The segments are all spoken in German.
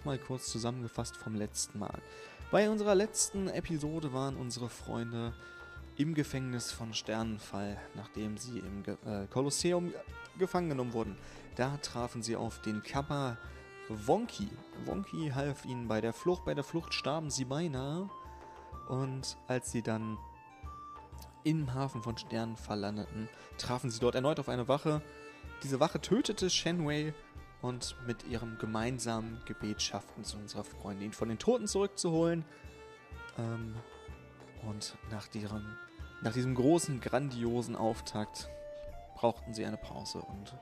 nochmal kurz zusammengefasst vom letzten Mal. Bei unserer letzten Episode waren unsere Freunde im Gefängnis von Sternenfall, nachdem sie im Ge äh, Kolosseum gefangen genommen wurden. Da trafen sie auf den Kappa Wonky. Wonky half ihnen bei der Flucht. Bei der Flucht starben sie beinahe. Und als sie dann im Hafen von Sternenfall landeten, trafen sie dort erneut auf eine Wache. Diese Wache tötete Shenwei und mit ihrem gemeinsamen Gebet schafften es unserer Freunde, ihn von den Toten zurückzuholen. Ähm, und nach, deren, nach diesem großen, grandiosen Auftakt brauchten sie eine Pause und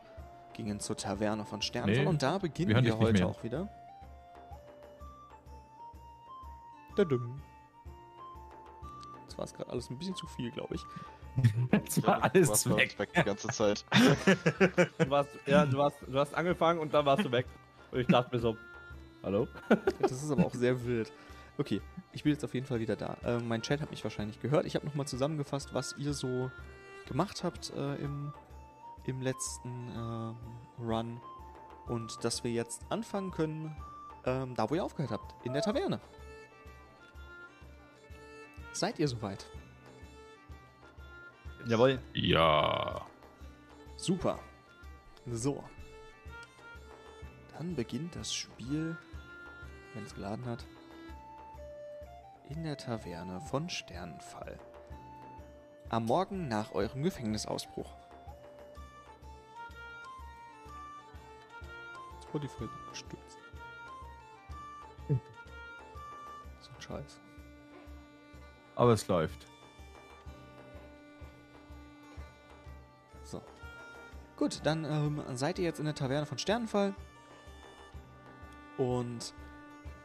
gingen zur Taverne von Sternfall. Nee, und da beginnen wir wir, heute auch wieder. Dadum. Das war es gerade alles ein bisschen zu viel, glaube ich. Jetzt war Ja, alles warst bei weg. weg die ganze Zeit. Du warst, ja, du hast, du hast angefangen und dann warst du weg. Und ich dachte mir so, hallo? Das ist aber auch sehr wild. Okay, ich bin jetzt auf jeden Fall wieder da. Äh, mein Chat hat mich wahrscheinlich gehört. Ich habe nochmal zusammengefasst, was ihr so gemacht habt äh, im, im letzten ähm, Run. Und dass wir jetzt anfangen können, ähm, da wo ihr aufgehört habt, in der Taverne. Seid ihr soweit? Jawohl. Ja. Super. So. Dann beginnt das Spiel, wenn es geladen hat, in der Taverne von Sternenfall. Am Morgen nach eurem Gefängnisausbruch. Spotify wird gestürzt. So ein Scheiß. Aber es läuft. So. Gut, dann ähm, seid ihr jetzt in der Taverne von Sternenfall. Und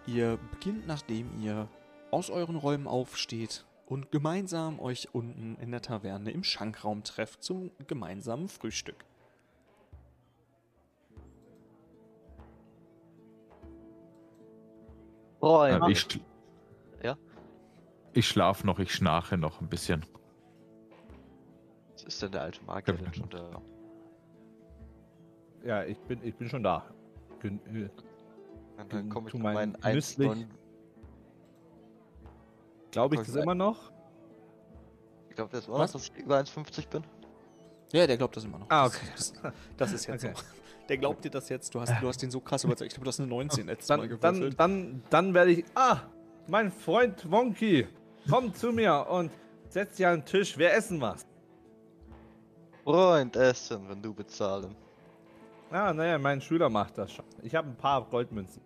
ihr beginnt, nachdem ihr aus euren Räumen aufsteht und gemeinsam euch unten in der Taverne im Schankraum trefft zum gemeinsamen Frühstück. Freund. Äh, ich, Ja? ich schlaf noch, ich schnarche noch ein bisschen. Was ist denn der alte Magier denn schon da? Ja, ich bin, ich bin schon da. Gen äh, dann Du- komme ich mein meinen Nüsslich. 1,9. Glaube ich das immer noch? Ich glaube, das war Was? dass ich über 1,50 bin. Ja, der glaubt das immer noch. Ah, Das- okay. Das, das ist jetzt Okay. so. Der glaubt dir das jetzt. Du hast, du hast den so krass überzeugt. Ich glaube, du hast eine 19 letztes Mal Dann, dann, gewürfelt. dann, dann werde ich. Ah, mein Freund Wonky, komm zu mir und setz dich an den Tisch. Wir essen was. Freund, essen, wenn du bezahlen. Ah, naja, mein Schüler macht das schon. Ich habe ein paar Goldmünzen.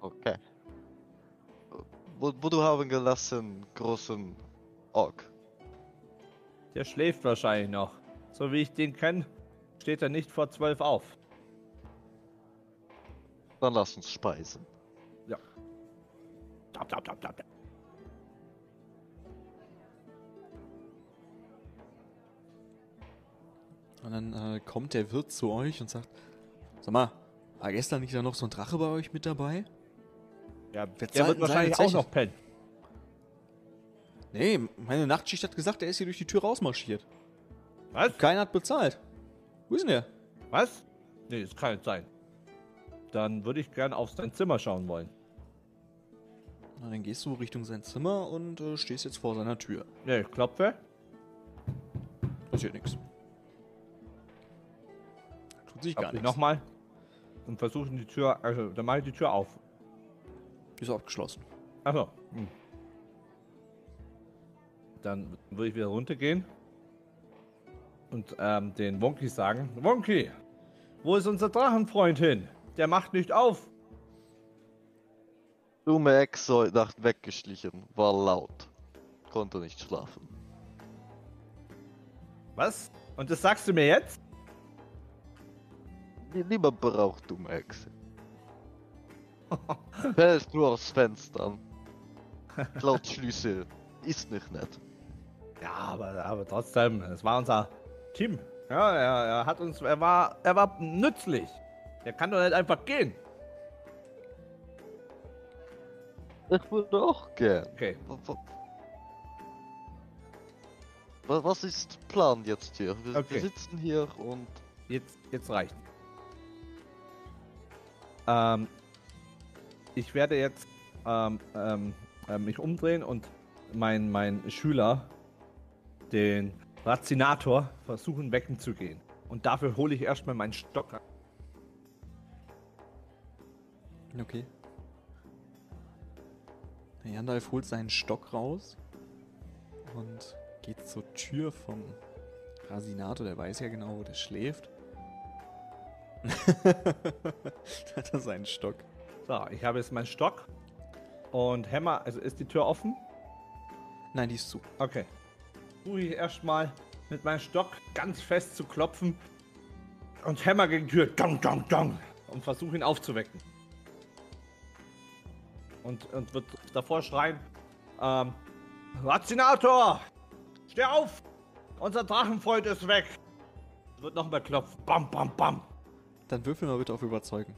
Okay. Wo, wo du haben gelassen, großen Ork. Der schläft wahrscheinlich noch. So wie ich den kenne, steht er nicht vor zwölf auf. Dann lass uns speisen. Tap, tap, tap, tap, Und dann äh, kommt der Wirt zu euch und sagt: Sag mal, war gestern nicht da noch so ein Drache bei euch mit dabei? Ja, der wird wahrscheinlich auch noch pennen. Nee, meine Nachtschicht hat gesagt, er ist hier durch die Tür rausmarschiert. Was? Keiner hat bezahlt. Wo ist denn der? Was? Nee, das kann nicht sein. Dann würde ich gerne auf sein Zimmer schauen wollen. Na, dann gehst du Richtung sein Zimmer und äh, stehst jetzt vor seiner Tür. Nee, ich klopfe. Passiert nichts. Sich gar nichts. nochmal. Und versuche die Tür, also dann mache ich die Tür auf. Ist abgeschlossen. Achso. Hm. Dann würde ich wieder runtergehen und ähm, den Wonky sagen: Wonky, wo ist unser Drachenfreund hin? Der macht nicht auf. Dumme Ex heute Nacht weggeschlichen, war laut. Konnte nicht schlafen. Was? Und das sagst du mir jetzt? Lieber braucht dumme Ex. Fällt nur aufs Fenster an. Klaut Schlüssel. Ist nicht nett. Ja, aber, aber trotzdem, es war unser Team. Ja, er, er hat uns, er war, er war nützlich. Der kann doch nicht einfach gehen. Ich würde auch gern. Okay. Wa- wa- wa- Was ist Plan jetzt hier? Wir, Okay. wir sitzen hier und Jetzt, jetzt reicht. Ähm, ich werde jetzt ähm, ähm, äh, mich umdrehen und mein, mein Schüler, den Razinator, versuchen wecken zu gehen. Und dafür hole ich erstmal meinen Stock ran. Okay. Der Gandalf holt seinen Stock raus und geht zur Tür vom Rasinator. Der weiß ja genau, wo der schläft. hat er seinen Stock. So, ich habe jetzt meinen Stock und Hämmer. Also ist die Tür offen? Nein, die ist zu. Okay. Versuche ich erstmal mit meinem Stock ganz fest zu klopfen und Hämmer gegen die Tür. Dong, dong, dong. Und versuche ihn aufzuwecken. Und, und wird davor schreien: ähm, Razinator! Steh auf! Unser Drachenfreund ist weg! Wird nochmal klopfen. Bam, bam, bam. Dann würfel mal bitte auf Überzeugen.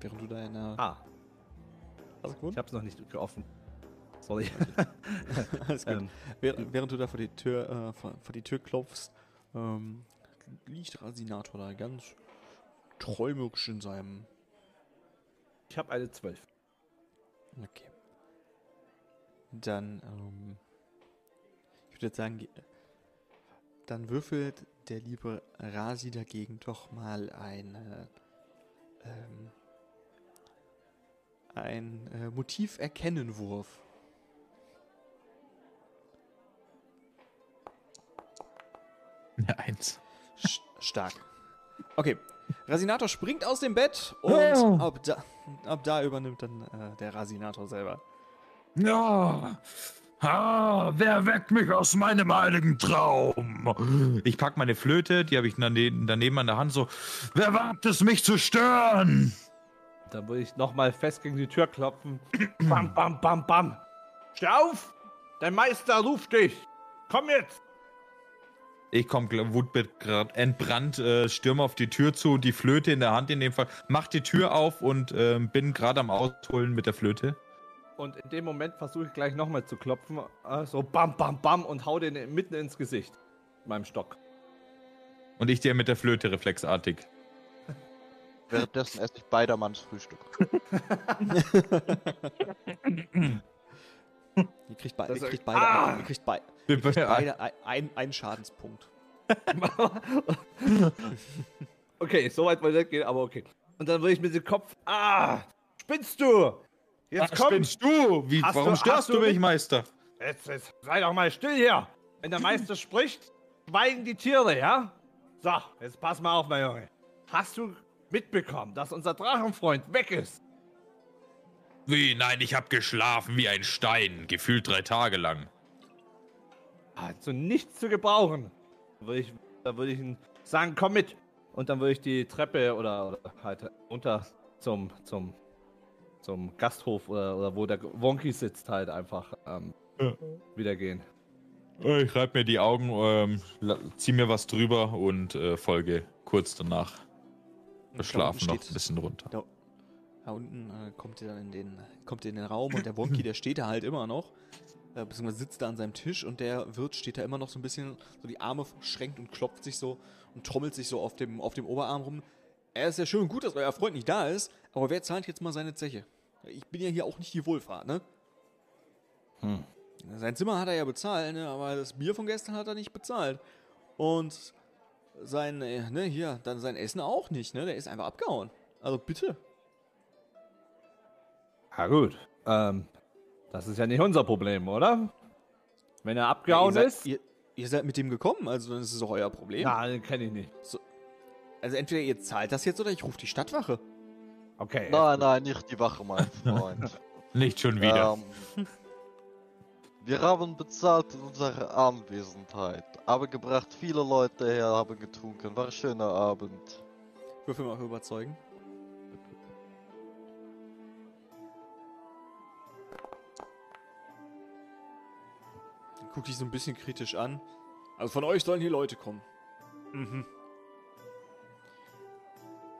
Während du da in der. Ah, Hast du gewonnen? ich hab's noch nicht offen. Sorry. Alles gut. ähm, Während, während du da vor die Tür, äh, vor, vor die Tür klopfst, ähm, liegt Rasinator da ganz träumerisch in seinem. Ich habe eine 12. Okay. Dann, ähm, ich würde jetzt sagen, ge- dann würfelt der liebe Rasi dagegen doch mal eine, ähm, ein äh, Motiv erkennen Wurf. Ja, eins. Sch- Stark. Okay. Rasinator springt aus dem Bett und Oh. ab, da, ab da übernimmt dann äh, der Rasinator selber. Ja. Ah, wer weckt mich aus meinem heiligen Traum? Ich pack meine Flöte, die habe ich daneben, daneben an der Hand so. Wer wagt es, mich zu stören? Dann würde ich nochmal fest gegen die Tür klopfen. bam, bam, bam, bam. Steh auf! Dein Meister ruft dich! Komm jetzt! Ich komme Wutbit gerade entbrannt, äh, stürme auf die Tür zu, die Flöte in der Hand in dem Fall, mach die Tür auf und ähm, bin gerade am Ausholen mit der Flöte. Und in dem Moment versuche ich gleich nochmal zu klopfen. Äh, so bam, bam, bam und hau den mitten ins Gesicht. Mit meinem Stock. Und ich dir mit der Flöte reflexartig. Währenddessen esse ich beidermanns Frühstück. Ihr kriegt, be ihr kriegt beide, Ah! ihr kriegt Wir ihr kriegt beide ein, ein, einen Schadenspunkt. okay, so weit wollte ich nicht gehen, aber okay. Und dann würde ich mit dem Kopf. Ah! Spinnst du! Jetzt Ach, komm! spinnst du? Wie, Hast warum du- störst du, du mich, Meister? Jetzt, jetzt sei doch mal still hier! Wenn der Meister spricht, schweigen die Tiere, ja? So, jetzt pass mal auf, mein Junge. Hast du mitbekommen, dass unser Drachenfreund weg ist? Wie? Nein, ich hab geschlafen wie ein Stein, gefühlt drei Tage lang. Also nichts zu gebrauchen. Da würde ich, da würde ich sagen, komm mit. Und dann würde ich die Treppe oder, oder halt runter zum, zum, zum Gasthof oder, oder wo der Wonky sitzt halt einfach ähm, Ja. wieder gehen. Ich reib mir die Augen, ähm, zieh mir was drüber und äh, folge kurz danach. Schlafen noch ein bisschen runter. Da, da unten äh, kommt ihr dann in den, kommt ihr in den Raum und der Wonky, der steht da halt immer noch. Äh, beziehungsweise sitzt da an seinem Tisch und der Wirt steht da immer noch so ein bisschen, so die Arme verschränkt und klopft sich so und trommelt sich so auf dem, auf dem Oberarm rum. Er ist ja schön und gut, dass euer Freund nicht da ist, aber wer zahlt jetzt mal seine Zeche? Ich bin ja hier auch nicht die Wohlfahrt, ne? Hm. Sein Zimmer hat er ja bezahlt, ne? aber das Bier von gestern hat er nicht bezahlt. Und sein, äh, ne, hier, dann sein Essen auch nicht, ne? Der ist einfach abgehauen. Also bitte. Ja gut. Ähm, das ist ja nicht unser Problem, oder? Wenn er abgehauen ihr seid, ist? Ihr, ihr seid mit dem gekommen, also dann ist es auch euer Problem. Ja, den kenne ich nicht. Also entweder ihr zahlt das jetzt oder ich rufe die Stadtwache. Okay. Nein, nein, nicht die Wache, mein Freund. Nicht schon wieder. Ähm, wir haben bezahlt in unserer Anwesenheit, aber gebracht viele Leute her, haben getrunken. War ein schöner Abend. Würfel mal überzeugen. Guck dich so ein bisschen kritisch an. Also von euch sollen hier Leute kommen. Mhm.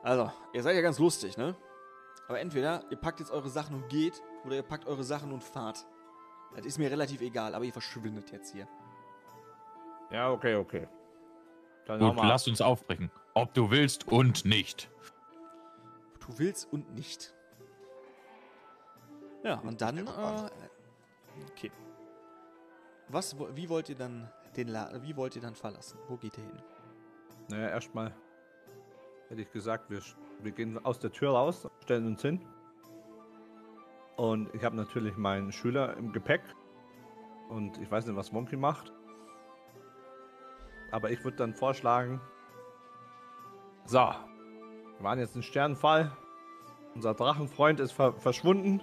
Also, ihr seid ja ganz lustig, ne? Aber entweder ihr packt jetzt eure Sachen und geht, oder ihr packt eure Sachen und fahrt. Das ist mir relativ egal, aber ihr verschwindet jetzt hier. Ja, okay, okay. Dann Gut, hau mal. lass uns aufbrechen. Ob du willst und nicht. Du willst und nicht. Ja, und dann, äh, okay. Was, wie wollt ihr dann den La wie wollt ihr dann verlassen? Wo geht ihr hin? Naja, erstmal hätte ich gesagt, wir, wir gehen aus der Tür raus, stellen uns hin. Und ich habe natürlich meinen Schüler im Gepäck. Und ich weiß nicht, was Wonky macht. Aber ich würde dann vorschlagen: So, wir waren jetzt ein Sternenfall. Unser Drachenfreund ist ver verschwunden.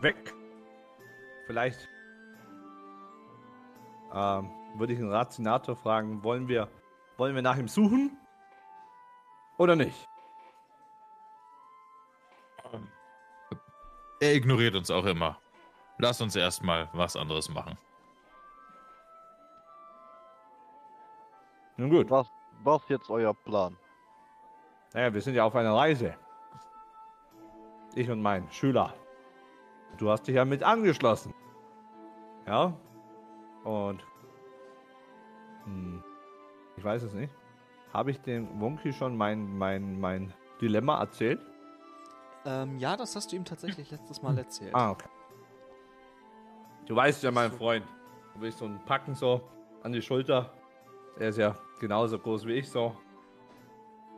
Weg. Vielleicht ähm, würde ich den Ratinator fragen: Wollen wir wollen wir nach ihm suchen? Oder nicht? Er ignoriert uns auch immer. Lass uns erstmal was anderes machen. Nun gut. Was, was jetzt euer Plan? Naja, wir sind ja auf einer Reise. Ich und mein Schüler. Du hast dich ja mit angeschlossen. Ja? Und. Hm, ich weiß es nicht. Habe ich dem Wonky schon mein, mein, mein Dilemma erzählt? Ähm, ja, das hast du ihm tatsächlich letztes Mal erzählt. Ah, okay. Du weißt ja, mein Freund. Du willst so ein Packen so an die Schulter. Er ist ja genauso groß wie ich so.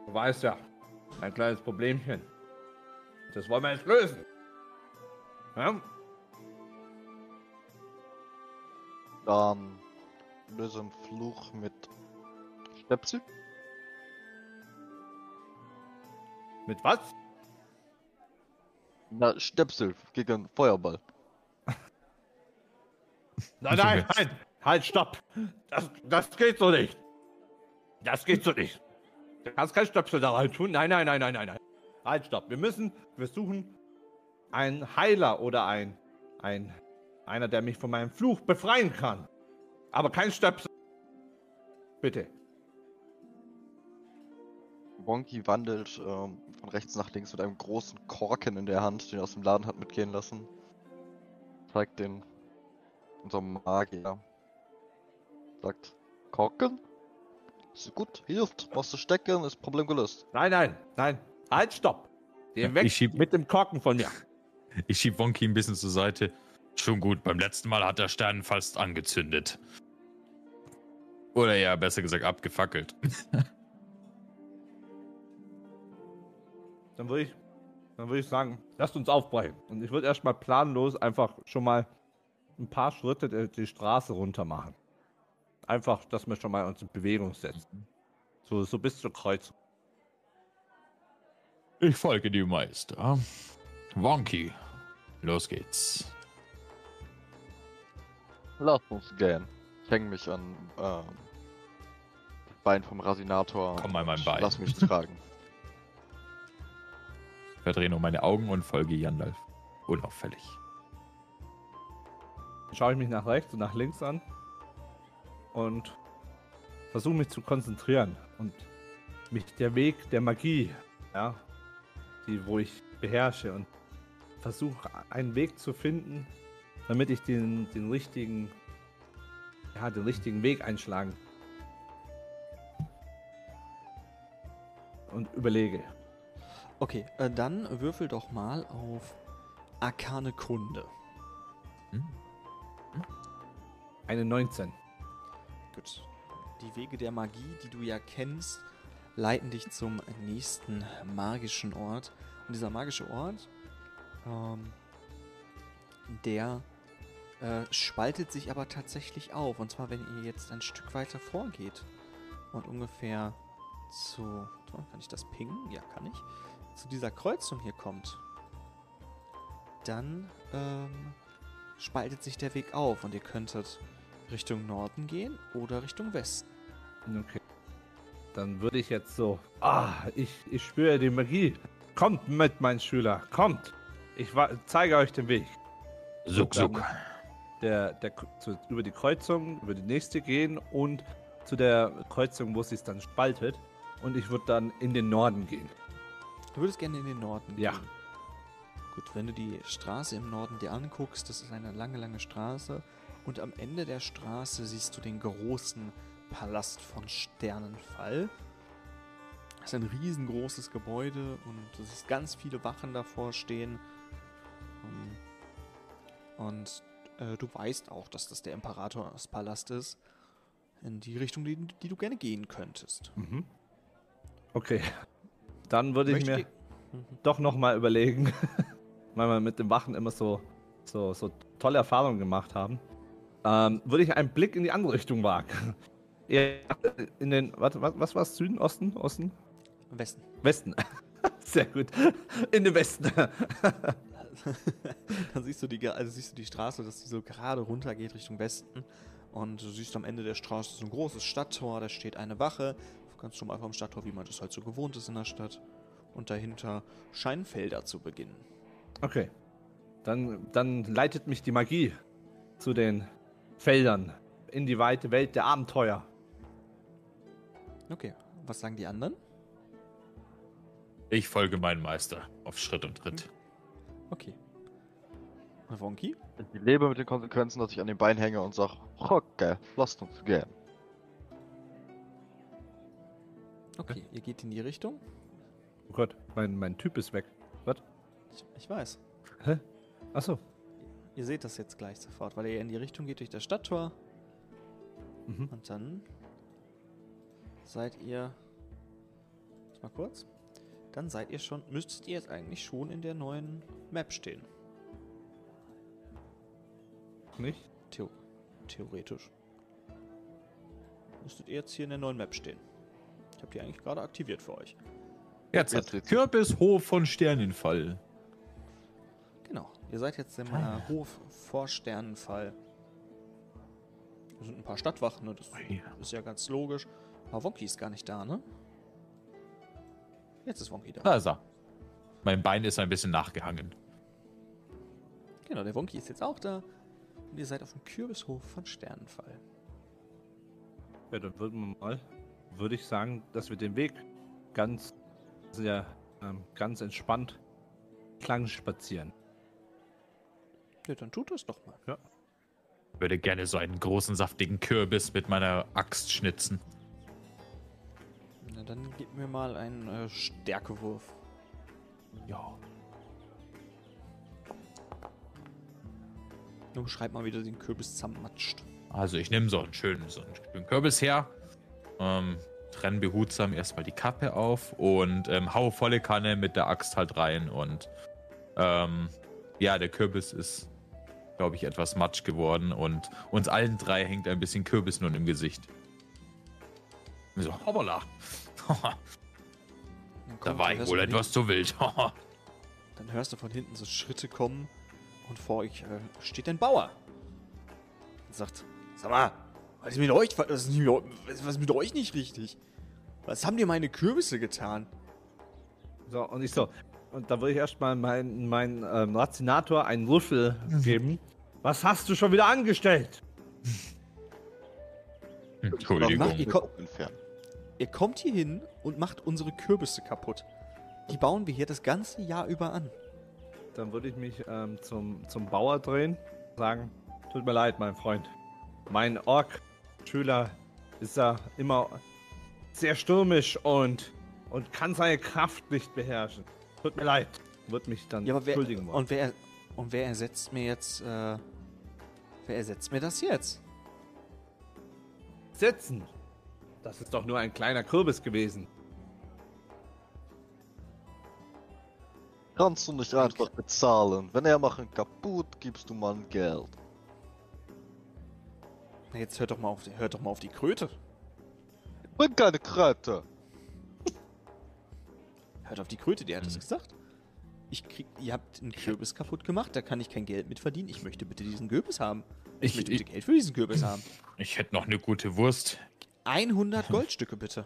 Du weißt ja, ein kleines Problemchen. Das wollen wir jetzt lösen. Ja? Dann lösen Fluch mit Stöpsel. Mit was? Na, Stöpsel gegen Feuerball. Nein, nein, nein! Halt, stopp! Das, das geht so nicht! Das geht so nicht! Du kannst kein Stöpsel da rein tun. Nein, nein, nein, nein, nein, nein. Halt, stopp. Wir müssen, wir suchen einen Heiler oder ein, ein, einer, der mich von meinem Fluch befreien kann. Aber kein Stöpsel. Bitte. Wonky wandelt ähm, von rechts nach links mit einem großen Korken in der Hand, den er aus dem Laden hat mitgehen lassen. Zeigt den unserem Magier. Sagt, Korken? Ist gut, hilft. Brauchst du stecken, ist Problem gelöst. Nein, nein, nein. Halt, stopp. Geh weg Ich schieb- mit dem Korken von mir. Ich schieb Wonky ein bisschen zur Seite. Schon gut, beim letzten Mal hat der Stern fast angezündet. Oder ja, besser gesagt, abgefackelt. Dann würde ich, dann würde ich sagen, lasst uns aufbrechen. Und ich würde erstmal planlos einfach schon mal ein paar Schritte die, die Straße runter machen. Einfach, dass wir schon mal uns in Bewegung setzen. So, so bis zur Kreuzung. Ich folge dir, Meister. Wonky, los geht's. Lass uns gehen. Ich hänge mich an das Bein vom Rasinator. Komm mal, mein Bein. Lass mich tragen. Ich verdrehe nur meine Augen und folge Jandalf. Unauffällig. Dann schaue ich mich nach rechts und nach links an und versuche mich zu konzentrieren und mich der Weg der Magie, ja, die wo ich beherrsche und versuche einen Weg zu finden, damit ich den, den richtigen, ja, den richtigen Weg einschlagen und überlege. Okay, äh, dann würfel doch mal auf Arkane Kunde. Eine 19. Gut. Die Wege der Magie, die du ja kennst, leiten dich zum nächsten magischen Ort. Und dieser magische Ort, ähm, der äh, spaltet sich aber tatsächlich auf. Und zwar, wenn ihr jetzt ein Stück weiter vorgeht und ungefähr zu. So, kann ich das pingen? Ja, kann ich. Zu dieser Kreuzung hier kommt, dann ähm, spaltet sich der Weg auf und ihr könntet Richtung Norden gehen oder Richtung Westen. Okay. Dann würde ich jetzt so. Ah, ich, ich spüre die Magie. Kommt mit, mein Schüler. Kommt. Ich zeige euch den Weg. Suck, Dann suck. Der, der, zu, über die Kreuzung, über die nächste gehen und zu der Kreuzung, wo es sich dann spaltet. Und ich würde dann in den Norden gehen. Du würdest gerne in den Norden Ja. gehen. Gut, wenn du die Straße im Norden dir anguckst, das ist eine lange, lange Straße. Und am Ende der Straße siehst du den großen Palast von Sternenfall. Das ist ein riesengroßes Gebäude und du siehst ganz viele Wachen davor stehen. Um, Und äh, du weißt auch, dass das der Imperatorspalast ist. In die Richtung, die, die du gerne gehen könntest. Mhm. Okay. Dann würde ich mir doch nochmal überlegen, weil wir mit den Wachen immer so, so, so tolle Erfahrungen gemacht haben, ähm, würde ich einen Blick in die andere Richtung wagen. In den, warte, was, was war es? Süden, Osten, Osten? Westen. Westen. Sehr gut. In den Westen. Dann siehst du die, also siehst du die Straße, dass die so gerade runter geht Richtung Westen. Und du siehst am Ende der Straße so ein großes Stadttor, da steht eine Wache. Ganz normal vom Stadttor, wie man das halt so gewohnt ist in der Stadt. Und dahinter scheinen Felder zu beginnen. Okay. Dann, dann leitet mich die Magie zu den Feldern in die weite Welt der Abenteuer. Okay, was sagen die anderen? Ich folge meinem Meister auf Schritt und Tritt. Okay. Und Wonky? Ich lebe mit den Konsequenzen, dass ich an den Bein hänge und sag, okay, lasst uns gehen. Okay, ihr geht in die Richtung. Oh Gott, mein, mein Typ ist weg. Was? Ich, ich weiß. Achso. Ihr seht das jetzt gleich sofort, weil ihr in die Richtung geht durch das Stadttor. Mhm. Und dann seid ihr. Warte Mal kurz. Dann seid ihr schon. Müsstet ihr jetzt eigentlich schon in der neuen Map stehen. Nicht? Theo theoretisch. Müsstet ihr jetzt hier in der neuen Map stehen. Ich habe die eigentlich gerade aktiviert für euch. Jetzt, wird's- Kürbishof von Sternenfall. Genau. Ihr seid jetzt im Ah. äh, Hof vor Sternenfall. Da sind ein paar Stadtwachen, ne? Das Ui. ist ja ganz logisch. Aber Wonky ist gar nicht da, ne? Jetzt ist Wonky da. Da ist er. Mein Bein ist ein bisschen nachgehangen. Genau, der Wonky ist jetzt auch da. Und ihr seid auf dem Kürbishof von Sternenfall. Ja, dann würden wir mal, würde ich sagen, dass wir den Weg ganz, sehr, ähm, ganz entspannt klang spazieren. Ja, dann tut das doch mal. Würde gerne so einen großen, saftigen Kürbis mit meiner Axt schnitzen. Dann gib mir mal einen äh, Stärkewurf. Ja. Nur beschreib mal, wie du den Kürbis zermatscht. Also ich nehme so einen schönen, so einen Kürbis her, ähm, trenne behutsam erstmal die Kappe auf und ähm, hau volle Kanne mit der Axt halt rein und ähm, ja, der Kürbis ist, glaube ich, etwas matsch geworden und uns allen drei hängt ein bisschen Kürbis nun im Gesicht. So, hoppala. Da war ich wohl etwas zu wild. Dann hörst du von hinten so Schritte kommen und vor euch äh, steht ein Bauer. Und sagt, sag mal, was ist mit euch, was ist mit, was ist mit euch nicht richtig? Was haben dir meine Kürbisse getan? So, und ich so, und da würde ich erstmal meinen mein, ähm, Racinator einen Würfel geben. Was hast du schon wieder angestellt? Entschuldigung. Ihr ko-. Ihr kommt hier hin und macht unsere Kürbisse kaputt. Die bauen wir hier das ganze Jahr über an. Dann würde ich mich ähm, zum, zum Bauer drehen, sagen, tut mir leid, mein Freund. Mein Ork-Schüler ist ja immer sehr stürmisch und, und kann seine Kraft nicht beherrschen. Tut mir leid. Wird mich dann Ja, aber wer, entschuldigen wollen. und wer und wer ersetzt mir jetzt äh, wer ersetzt mir das jetzt? Setzen. Das ist doch nur ein kleiner Kürbis gewesen. Kannst du nicht einfach bezahlen? Wenn er machen kaputt, gibst du mal Geld. Na, jetzt hört doch mal auf, die- hört doch mal auf die Kröte. Bring keine Kröte. Hört auf die Kröte, die hat Mhm. es gesagt. Ich krieg, ihr habt einen Kürbis kaputt gemacht, da kann ich kein Geld mit verdienen. Ich möchte bitte diesen Kürbis haben. Ich, Ich- möchte ich- bitte Geld für diesen Kürbis haben. Ich hätte noch eine gute Wurst. 100 Goldstücke bitte.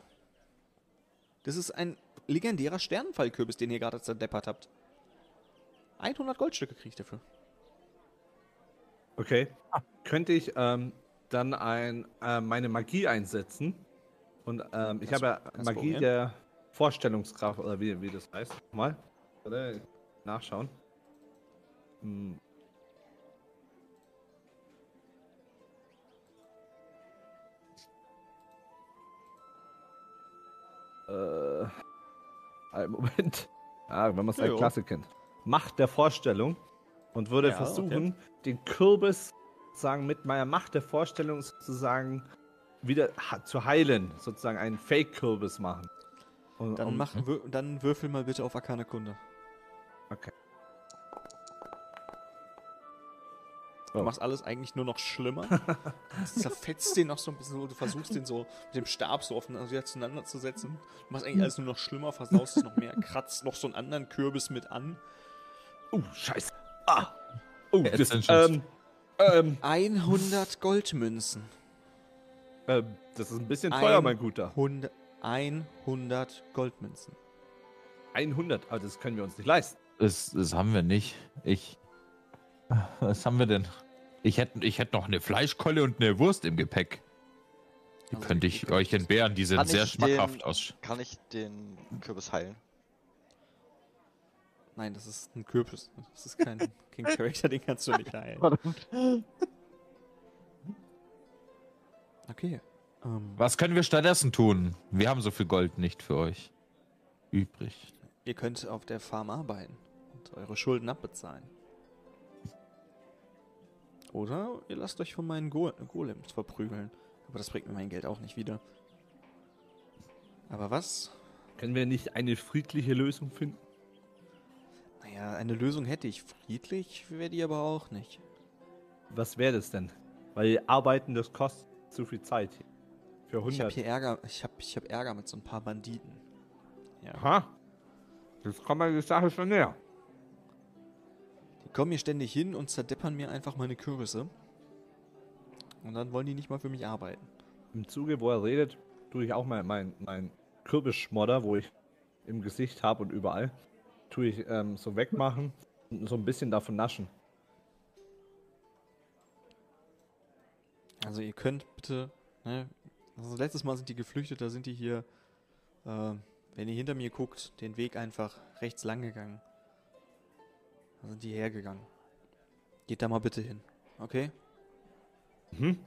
Das ist ein legendärer Sternenfallkürbis, den ihr gerade zerdeppert habt. 100 Goldstücke kriege ich dafür. Okay. Könnte ich ähm, dann ein, äh, meine Magie einsetzen? Und ähm, ich habe ja Magie der Vorstellungskraft, oder wie, wie das heißt. Mal. Nachschauen. Hm. Äh, einen Moment. Ah, wenn man es Ja, ja. Klasse kennt. Macht der Vorstellung und würde Ja, versuchen, den Kürbis sozusagen mit meiner Macht der Vorstellung sozusagen wieder zu heilen. Sozusagen einen Fake-Kürbis machen. Und, Dann, und- mach, dann würfel mal bitte auf Arkane Kunde. Okay. Du Oh. machst alles eigentlich nur noch schlimmer. Du zerfetzt den noch so ein bisschen, so, du versuchst den so mit dem Stab so zueinander zu setzen. Du machst eigentlich alles nur noch schlimmer, versaust es noch mehr, kratzt noch so einen anderen Kürbis mit an. Oh, scheiße. Ah. Oh, Jetzt das, ähm, ähm, 100 Goldmünzen. ähm, das ist ein bisschen teuer, Ein- mein Guter. 100, 100 Goldmünzen. 100, aber das können wir uns nicht leisten. Das, das haben wir nicht. Ich. Was haben wir denn? Ich hätte ich hätt noch eine Fleischkolle und eine Wurst im Gepäck. Die Also, könnte ich euch entbehren. Die sind Kann sehr schmackhaft den- aus. Kann ich den Kürbis heilen? Nein, das ist ein Kürbis. Das ist kein King Character, den kannst du nicht heilen. Okay. Ähm, Was können wir stattdessen tun? Wir haben so viel Gold nicht für euch übrig. ihr könnt auf der Farm arbeiten und eure Schulden abbezahlen. Oder ihr lasst euch von meinen Go Golems verprügeln. Aber das bringt mir mein Geld auch nicht wieder. Aber was? Können wir nicht eine friedliche Lösung finden? Naja, eine Lösung hätte ich. Friedlich wäre die aber auch nicht. Was wäre das denn? Weil Arbeiten, das kostet zu viel Zeit. Für Ich habe 100. hier Ärger. Ich habe ich hab Ärger mit so ein paar Banditen. Ja. Aha. Das kommt mir die Sache schon näher. Kommen hier ständig hin und zerdeppern mir einfach meine Kürbisse. Und dann wollen die nicht mal für mich arbeiten. Im Zuge, wo er redet, tue ich auch mein, mein, mein Kürbisschmodder, wo ich im Gesicht habe und überall, tue ich ähm, so wegmachen und so ein bisschen davon naschen. Also ihr könnt bitte, ne, also letztes Mal sind die geflüchtet, da sind die hier, äh, wenn ihr hinter mir guckt, den Weg einfach rechts lang gegangen. Da sind die hergegangen. Geht da mal bitte hin, okay? Mhm.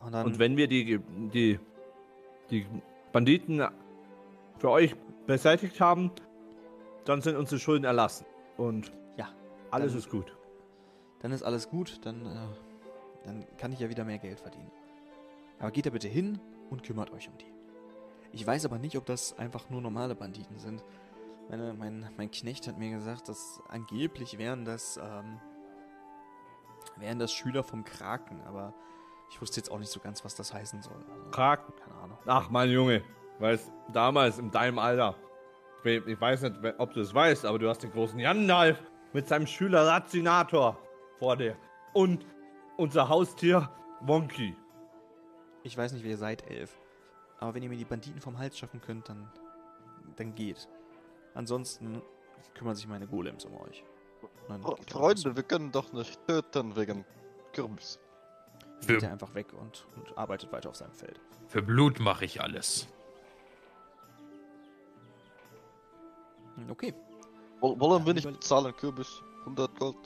Und dann, Und wenn wir die, die, die Banditen für euch beseitigt haben, dann sind unsere Schulden erlassen. Und Ja, alles dann- ist gut. dann ist alles gut, dann, äh, dann kann ich ja wieder mehr Geld verdienen. Aber geht da bitte hin und kümmert euch um die. Ich weiß aber nicht, ob das einfach nur normale Banditen sind. Meine, mein, mein Knecht hat mir gesagt, dass angeblich wären das, ähm, wären das Schüler vom Kraken, aber ich wusste jetzt auch nicht so ganz, was das heißen soll. Also, Kraken. keine Ahnung. Ach, mein Junge, weißt damals in deinem Alter, ich we- ich weiß nicht, ob du es weißt, aber du hast den großen Gandalf mit seinem Schüler Razinator vor dir. Und unser Haustier Wonky. Ich weiß nicht, wer ihr seid, elf. Aber wenn ihr mir die Banditen vom Hals schaffen könnt, dann, dann geht. Ansonsten kümmern sich meine Golems um euch. Freunde, wir können doch nicht töten wegen Kürbis. Geht er einfach weg und, und arbeitet weiter auf seinem Feld. Für Blut mache ich alles. Okay. Woll- Wollen Ja, wir nicht bezahlen, Kürbis? 100 Gold.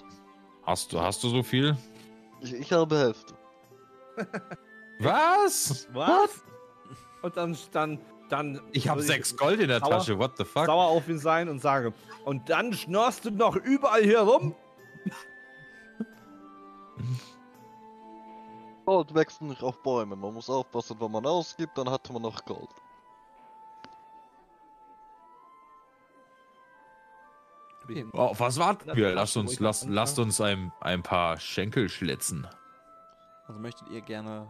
Hast du, hast du so viel? Ich, ich habe Hälfte. Was? Was? Und dann, dann, dann. Ich habe würde sechs Gold in der sauer- Tasche. What the fuck? Sauer auf ihn sein und sage, und dann schnorst du noch überall hier rum? Gold wächst nicht auf Bäumen. Man muss aufpassen, wenn man ausgibt, dann hat man noch Gold. Oh, auf was warten wir? lass Lasst uns, lasst, lasst uns ein, ein paar Schenkel schlitzen. Also möchtet ihr gerne,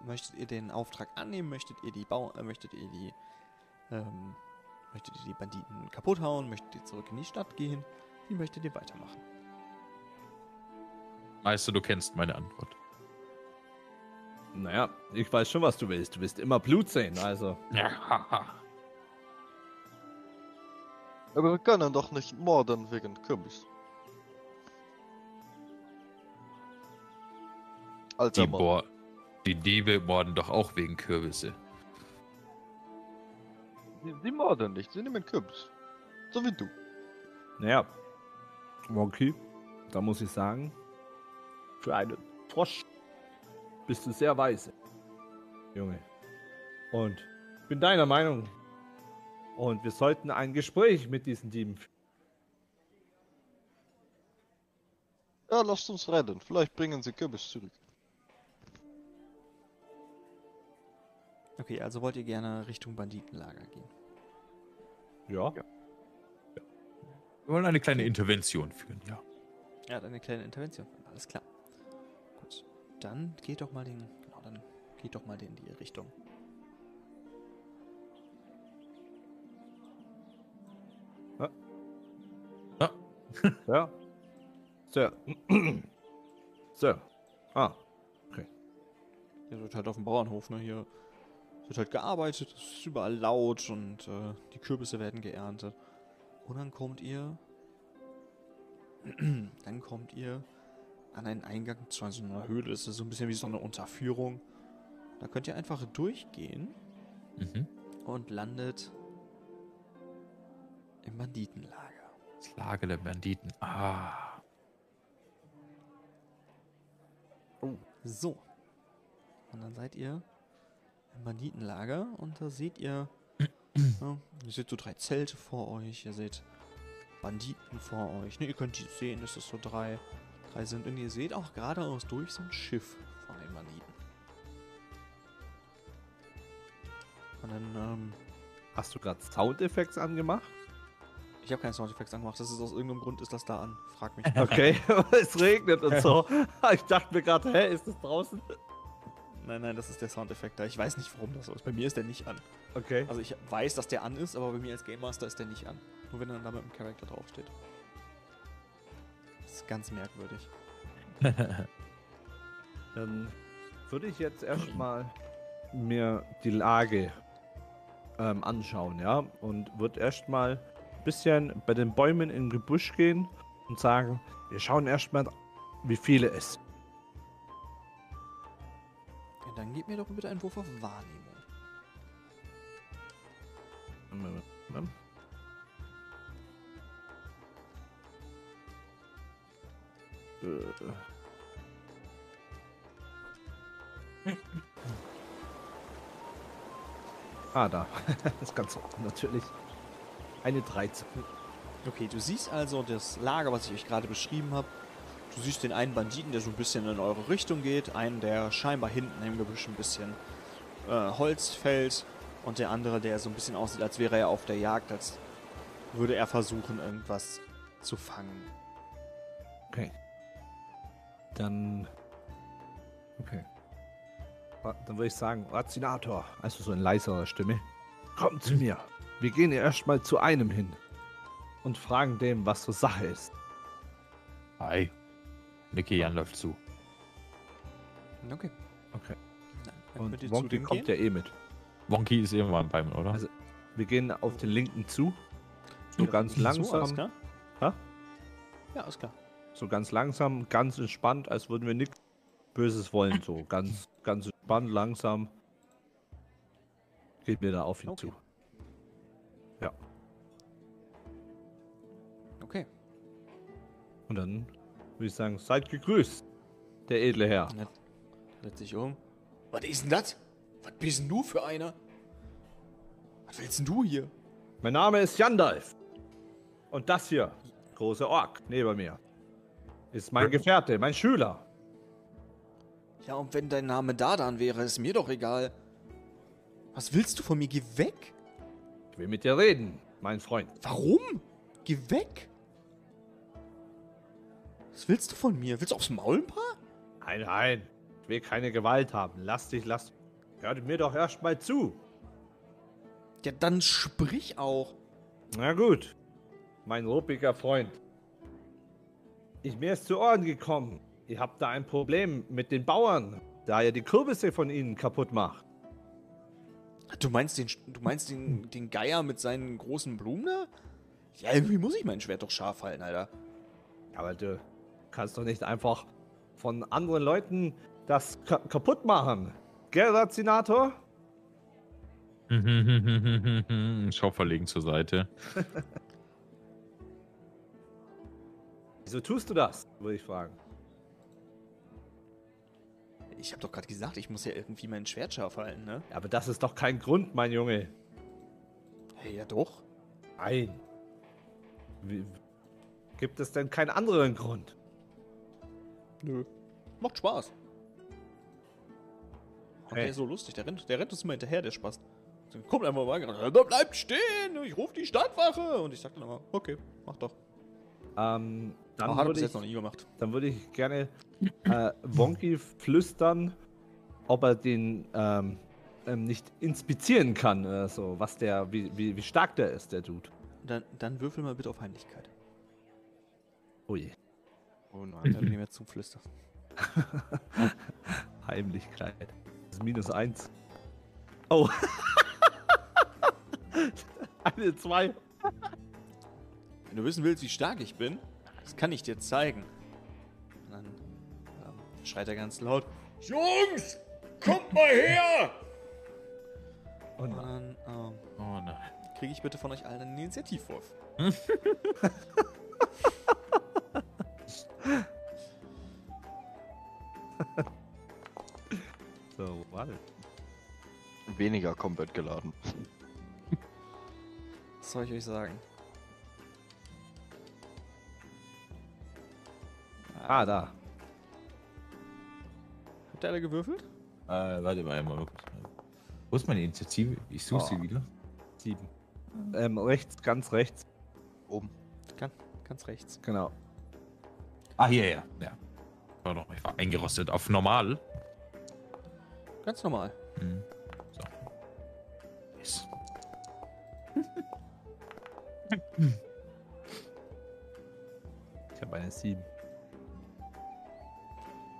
möchtet ihr den Auftrag annehmen? Möchtet ihr die Bau, äh, möchtet ihr die, ähm, möchtet ihr die Banditen kaputt hauen? Möchtet ihr zurück in die Stadt gehen? Wie möchtet ihr weitermachen? Meister, du kennst meine Antwort. Naja, ich weiß schon, was du willst. Du willst immer Blut sehen, also. Ja, haha. Aber wir können doch nicht morden wegen Kürbis. Alter Die, Mann. Die Diebe morden doch auch wegen Kürbisse. Die, die morden nicht, sie nehmen Kürbis. So wie du. Naja. Wonky, da muss ich sagen, für einen Frosch bist du sehr weise, Junge. Und ich bin deiner Meinung. Und wir sollten ein Gespräch mit diesen Dieben führen. Ja, lasst uns rennen. Vielleicht bringen sie Kürbis zurück. Okay, also wollt ihr gerne Richtung Banditenlager gehen. Ja. Wir wollen eine kleine Intervention führen, ja. Ja, eine kleine Intervention. Alles klar. Gut. Dann geht doch mal den. Genau, dann geht doch mal in die Richtung. Ja. Sir. Sir. Ah. Ihr seid halt auf dem Bauernhof, ne? Hier wird halt gearbeitet, es ist überall laut und äh, die Kürbisse werden geerntet. Und dann kommt ihr. dann kommt ihr an einen Eingang zu so einer Höhle. Das ist so ein bisschen wie so eine Unterführung. Da könnt ihr einfach durchgehen Mhm. und landet im Banditenlager. Das Lager der Banditen. Ah. So. Und dann seid ihr im Banditenlager und da seht ihr, ja, ihr seht so drei Zelte vor euch, ihr seht Banditen vor euch. Ne, ihr könnt die sehen, dass es so drei, drei sind. Und ihr seht auch geradeaus durch so ein Schiff von den Banditen. Und dann, ähm, Hast du gerade Soundeffekte angemacht? ich habe keine Soundeffekte angemacht, das ist aus irgendeinem Grund ist das da an. Frag mich. Okay, es regnet und so. Ich dachte mir gerade, hä, ist das draußen? Nein, nein, das ist der Soundeffekt da. Ich weiß nicht, warum das so ist. Bei mir ist der nicht an. Okay. Also ich weiß, dass der an ist, aber bei mir als Game Master ist der nicht an. Nur wenn er dann da mit dem Charakter draufsteht. Das ist ganz merkwürdig. Dann würde ich jetzt erstmal mir die Lage ähm, anschauen, ja? Und würde erstmal ein bisschen bei den Bäumen im Gebüsch gehen und sagen, wir schauen erstmal, wie viele es gib mir doch bitte einen Wurf auf Wahrnehmung. Äh. Ah, da. Das ist ganz offen, natürlich. Eine 13. Okay, du siehst also das Lager, was ich euch gerade beschrieben habe. Du siehst den einen Banditen, der so ein bisschen in eure Richtung geht, einen, der scheinbar hinten im Gebüsch ein bisschen äh, Holz fällt und der andere, der so ein bisschen aussieht, als wäre er auf der Jagd, als würde er versuchen, irgendwas zu fangen. Okay. Dann. Okay. Dann würde ich sagen, Razinator, also so in leiserer Stimme, komm zu mir. Wir gehen erstmal zu einem hin und fragen dem, was zur Sache ist. Hi. Nicky Jan läuft zu. Okay. Okay. Könnt Und Wonky kommt gehen. ja eh mit. Wonky ist irgendwann beim, oder? Also- Wir gehen auf den linken zu. So Ja, ganz so, langsam. klar? Ha? Ja, alles klar. So ganz langsam, ganz entspannt, als würden wir nichts Böses wollen. So ganz, ganz entspannt, langsam. Geht mir da auf ihn Okay. zu. Okay. Und dann würde ich sagen, seid gegrüßt, der edle Herr. Dreht sich um. Was ist denn das? Was bist denn du für einer? Was willst denn du hier? Mein Name ist Jandalf. Und das hier, große Ork, neben mir, ist mein Gefährte, mein Schüler. Ja, und wenn dein Name Dadan wäre, ist mir doch egal. Was willst du von mir? Geh weg! Ich will mit dir reden, mein Freund. Warum? Geh weg! Was willst du von mir? Willst du aufs Maul ein paar? Nein, nein, ich will keine Gewalt haben. Lass dich, lass. Hör mir doch erst mal zu. Ja, dann sprich auch. Na gut, mein ruppiger Freund. Ich mir ist zu Ohren gekommen. Ihr habt da ein Problem mit den Bauern, da ihr die Kürbisse von ihnen kaputt macht. Du meinst den, du meinst den, den Geier mit seinen großen Blumen da? Ja, irgendwie muss ich mein Schwert doch scharf halten, Alter. Aber du kannst doch nicht einfach von anderen Leuten das ka kaputt machen. Gell, Razinator? Schau verlegen zur Seite. Wieso tust du das? Würde ich fragen. Ich habe doch gerade gesagt, ich muss ja irgendwie mein Schwert scharf halten, ne? Ja, aber das ist doch kein Grund, mein Junge. Hey, ja doch. Nein. Wie, gibt es denn keinen anderen Grund? Nö. Macht Spaß. Hey. der ist so lustig, der rennt, der rennt uns immer hinterher, der Spaß. Dann kommt einfach mal rein, da bleibt stehen, ich rufe die Stadtwache. Und ich sag dann immer, okay, mach doch. Ähm, dann Aber hat er würde bis ich, jetzt noch nie gemacht. dann würde ich gerne äh, Wonky flüstern, ob er den ähm, ähm, nicht inspizieren kann, äh, so, was der, wie, wie, wie stark der ist, der Dude. Dann, dann würfel mal bitte auf Heimlichkeit. Ui. Oh nein. Wenn du mir mehr zuflüsterst. Heimlichkeit. Das ist minus eins. Oh. Eine zwei. Wenn du wissen willst, wie stark ich bin, das kann ich dir zeigen. Und dann ähm, schreit er ganz laut: Jungs, kommt mal her! Und Und dann ähm, Oh nein. kriege ich bitte von euch allen einen Initiativwurf. Weniger Combat geladen. Was soll ich euch sagen? Ah, da. Habt ihr alle gewürfelt? Äh, warte mal, mal. Wo ist meine Initiative? Ich suche Oh. sie wieder. Sieben. Ähm, rechts, ganz rechts. Oben. Ganz, ganz rechts. Genau. Ah, hier, ja. ja. War doch, ich war eingerostet auf normal. Ganz normal. Hm. Yes. Ich habe eine sieben.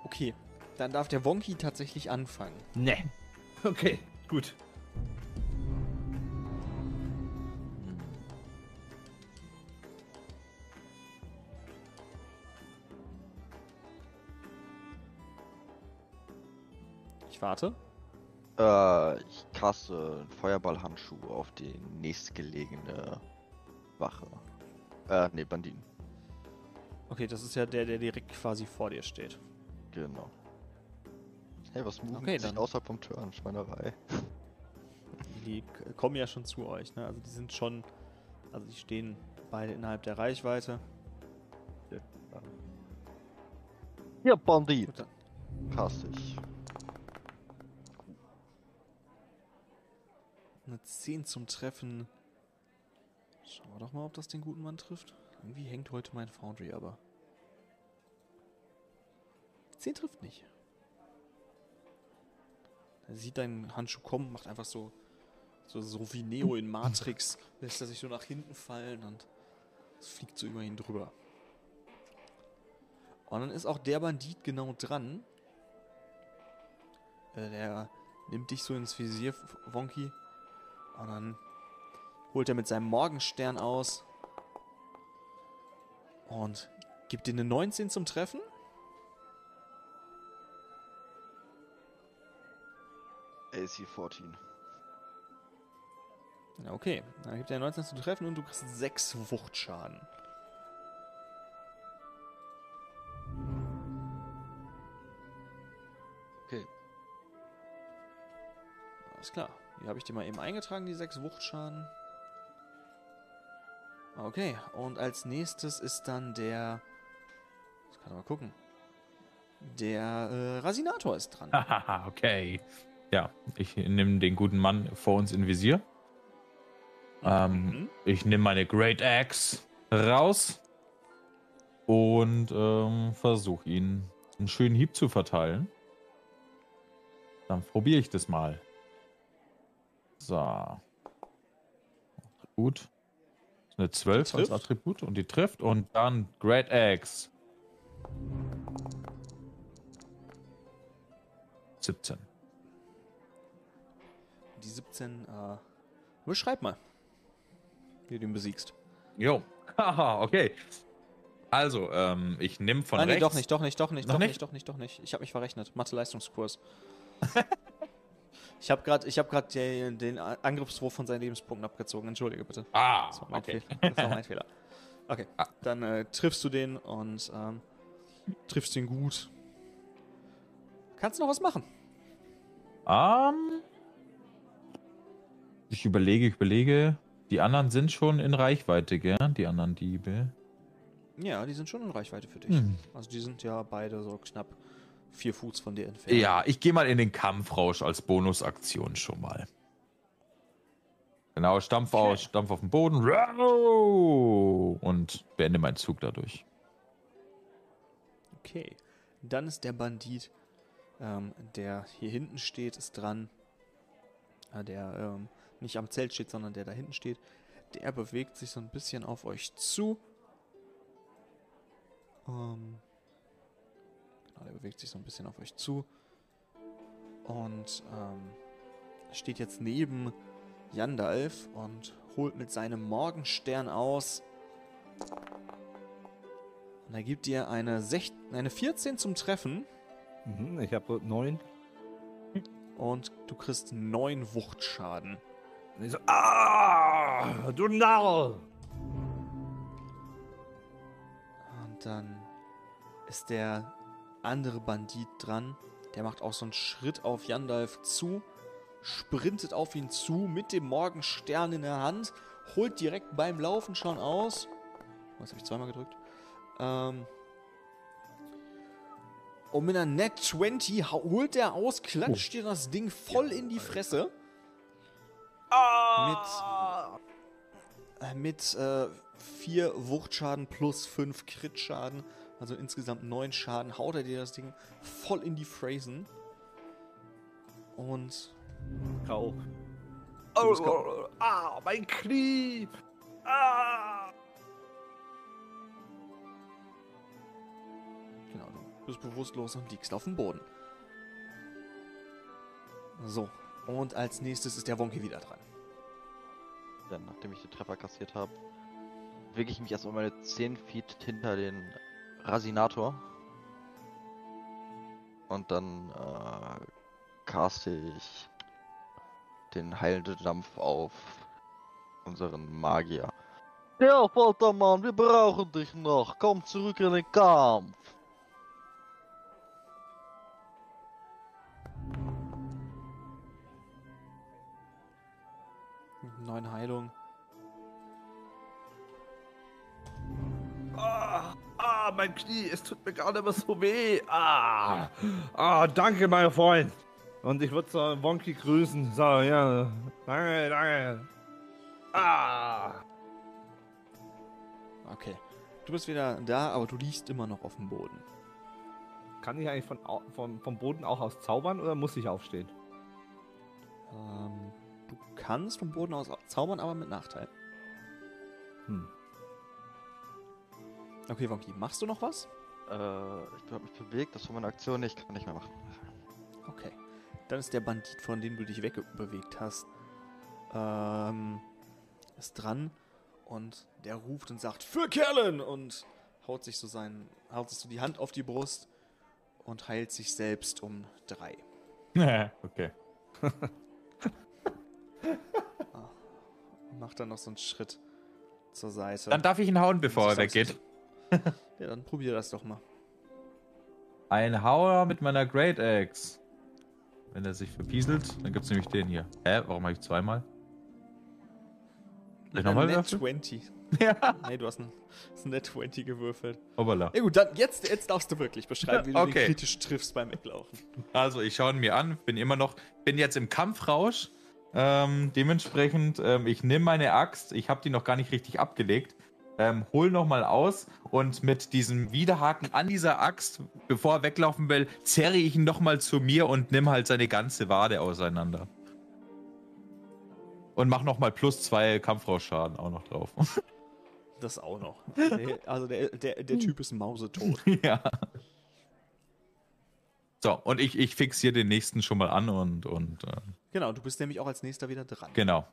Okay, dann darf der Wonky tatsächlich anfangen. Ne. Okay, gut. Ich warte. Äh, ich caste einen Feuerballhandschuh auf die nächstgelegene Wache. Äh, ne, Banditen. Okay, das ist ja der, der direkt quasi vor dir steht. Genau. Hey, was moved Okay, sich dann. außerhalb vom Turn? Schweinerei. Die k- kommen ja schon zu euch, ne? Also die sind schon. Also die stehen beide innerhalb der Reichweite. Ja, Bandit. Gut, dann. Cast ich. Eine 10 zum Treffen. Schauen wir doch mal, ob das den guten Mann trifft. Irgendwie hängt heute mein Foundry, aber. 10 trifft nicht. Er sieht deinen Handschuh kommen, macht einfach so. So, so wie Neo in Matrix. lässt er sich so nach hinten fallen und es fliegt so über ihn drüber. Und dann ist auch der Bandit genau dran. Äh, der nimmt dich so ins Visier, Wonky. Und dann holt er mit seinem Morgenstern aus. Und gibt dir eine 19 zum Treffen. AC 14. Ja, okay. Dann gibt er 19 zum Treffen und du kriegst 6 Wuchtschaden. Okay. Alles klar. Die habe ich dir mal eben eingetragen, die 6 Wuchtschaden. Okay, und als nächstes ist dann der. Ich kann mal gucken. Der äh, Rasinator ist dran. Hahaha, okay. Ja, ich nehme den guten Mann vor uns in Visier. Ähm, Mhm. ich nehme meine Great Axe raus und ähm, versuche ihn einen schönen Hieb zu verteilen. Dann probiere ich das mal. So. Gut. Eine 12 als. Attribut und die trifft und dann Great Axe. 17. Die 17, äh. Beschreib mal. Wie du ihn besiegst. Jo. Haha, okay. Also, ähm, ich nehme von Ah, nee, rechts. doch nicht, doch nicht, doch nicht, Noch doch nicht? nicht, doch nicht, doch nicht. Ich habe mich verrechnet. Mathe-Leistungskurs. ich habe gerade ich hab grad den, den Angriffswurf von seinen Lebenspunkten abgezogen. Entschuldige bitte. Ah, Das war mein, okay. Fehler. Das war mein Fehler. Okay, Ah. dann äh, triffst du den und ähm, triffst ihn gut. Kannst du noch was machen? Ähm, ich überlege, ich überlege. Die anderen sind schon in Reichweite, gell? Die anderen Diebe. Ja, die sind schon in Reichweite für dich. Hm. Also die sind ja beide so knapp vier Fuß von dir entfernt. Ja, ich gehe mal in den Kampfrausch als Bonusaktion schon mal. Genau, Stampf, Okay. aus, Stampf auf den Boden. Und beende meinen Zug dadurch. Okay. Dann ist der Bandit, ähm, der hier hinten steht, ist dran. Äh, der ähm, nicht am Zelt steht, sondern der da hinten steht. Der bewegt sich so ein bisschen auf euch zu. Ähm, der bewegt sich so ein bisschen auf euch zu. Und ähm, steht jetzt neben Jandalf und holt mit seinem Morgenstern aus. Und er gibt dir eine, sech eine 14 zum Treffen Mhm, ich habe neun. und du kriegst 9 Wuchtschaden. Und ich so, ah, du Narr! Und dann ist der andere Bandit dran. Der macht auch so einen Schritt auf Jandalf zu, sprintet auf ihn zu mit dem Morgenstern in der Hand, holt direkt beim Laufen schon aus. Was habe ich zweimal gedrückt? Ähm. Und mit einer Net 20 hau- holt er aus, klatscht dir das Ding voll in die Fresse. Ah! Äh, Mit äh, 4 Wuchtschaden plus 5 Crit-Schaden, also insgesamt 9 Schaden, haut er dir das Ding voll in die Phrasen. Und K.O. Oh, oh, ah, mein Knie! Ah! genau, du bist bewusstlos und liegst auf dem Boden. So, und als nächstes ist der Wonky wieder dran. Dann, nachdem ich den Treffer kassiert habe, bewege ich mich erstmal meine 10 Feet hinter den Rasinator. Und dann äh, caste ich den heilenden Dampf auf unseren Magier. Ja, Foltermann, wir brauchen dich noch. Komm zurück in den Kampf. Neun Heilung. Ah, ah, mein Knie, es tut mir nicht mehr so weh. Ah, ah danke, mein Freund. Und ich würde so Wonky grüßen. So, ja, danke, danke. Ah, Okay. Du bist wieder da, aber du liegst immer noch auf dem Boden. kann ich eigentlich von, vom, vom Boden auch aus zaubern oder muss ich aufstehen? Ähm, du kannst vom Boden aus zaubern, aber mit Nachteil. Hm. Okay, Wonky, machst du noch was? Äh, ich habe mich bewegt, das war meine Aktion nicht, kann nicht mehr machen. Okay. Dann ist der Bandit, von dem du dich wegbewegt hast, ähm, ist dran und der ruft und sagt, für Kerlen! Und haut sich so seinen, haut sich so die Hand auf die Brust und heilt sich selbst um drei. okay. Macht dann noch so einen Schritt zur Seite. Dann darf ich ihn hauen, bevor er weggeht. Ja, dann probier das doch mal. Ein Hauer mit meiner Great Axe. Wenn er sich verpieselt, dann gibt es nämlich den hier. Hä? Warum habe ich zweimal? Soll ich nochmal Net würfeln? 20. Ja. Nee, du hast ein, hast ein Net 20 gewürfelt. Hoppala. Ja gut, dann jetzt, jetzt darfst du wirklich beschreiben, wie du Okay. den kritisch triffst beim Weglaufen. Also, ich schaue ihn mir an, bin immer noch, bin jetzt im Kampfrausch. Ähm, dementsprechend, ähm, ich nehme meine Axt, ich habe die noch gar nicht richtig abgelegt, ähm, hol nochmal aus und mit diesem Widerhaken an dieser Axt, bevor er weglaufen will, zerre ich ihn nochmal zu mir und nimm halt seine ganze Wade auseinander. Und mach nochmal plus zwei Kampfrauschschaden auch noch drauf. Das auch noch. Also der, der, der Typ ist mausetot. ja. So, und ich, ich fixiere den nächsten schon mal an und, und äh, Genau, du bist nämlich auch als nächster wieder dran. Genau.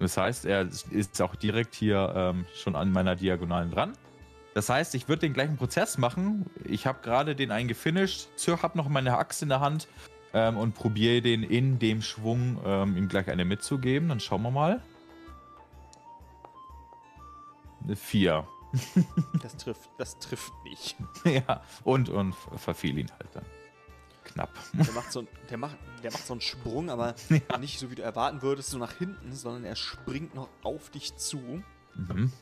Das heißt, er ist auch direkt hier ähm, schon an meiner Diagonalen dran. Das heißt, ich würde den gleichen Prozess machen. Ich habe gerade den einen gefinisht, habe noch meine Axt in der Hand ähm, und probiere den in dem Schwung ähm, ihm gleich eine mitzugeben. Dann schauen wir mal. Eine Vier. Das trifft, das trifft nicht. ja, und, und verfiel ihn halt dann. Knapp. Der macht so, der macht, der macht so einen Sprung, aber Ja. nicht so, wie du erwarten würdest, so nach hinten, sondern er springt noch auf dich zu Mhm.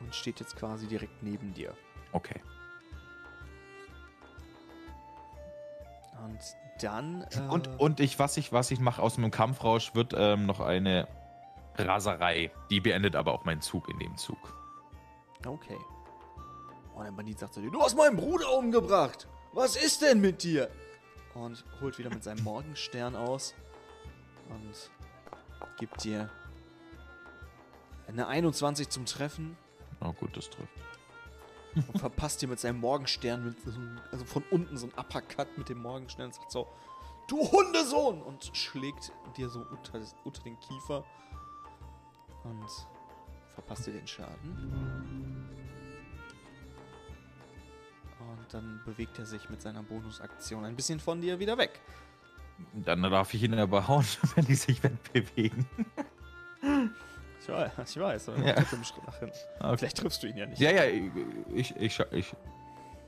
und steht jetzt quasi direkt neben dir. Okay. Und dann. Äh, Und, und ich, was ich, was ich mache aus meinem Kampfrausch, wird ähm, noch eine Raserei. Die beendet aber auch meinen Zug in dem Zug. Okay. Und der Bandit sagt zu dir: Du hast meinen Bruder umgebracht! Was ist denn mit dir? Und holt wieder mit seinem Morgenstern aus und gibt dir eine 21 zum Treffen Oh gut, das trifft. und verpasst dir mit seinem Morgenstern, mit so einem, also von unten so ein Uppercut mit dem Morgenstern und sagt so, du Hundesohn! Und schlägt dir so unter, unter den Kiefer und verpasst dir den Schaden. Dann bewegt er sich mit seiner Bonusaktion ein bisschen von dir wieder weg. Dann darf ich ihn aber hauen, wenn die sich wegbewegen. Ich weiß, ich weiß, aber Ja. Okay. Vielleicht triffst du ihn ja nicht. Ja, ja, ich, ich, ich,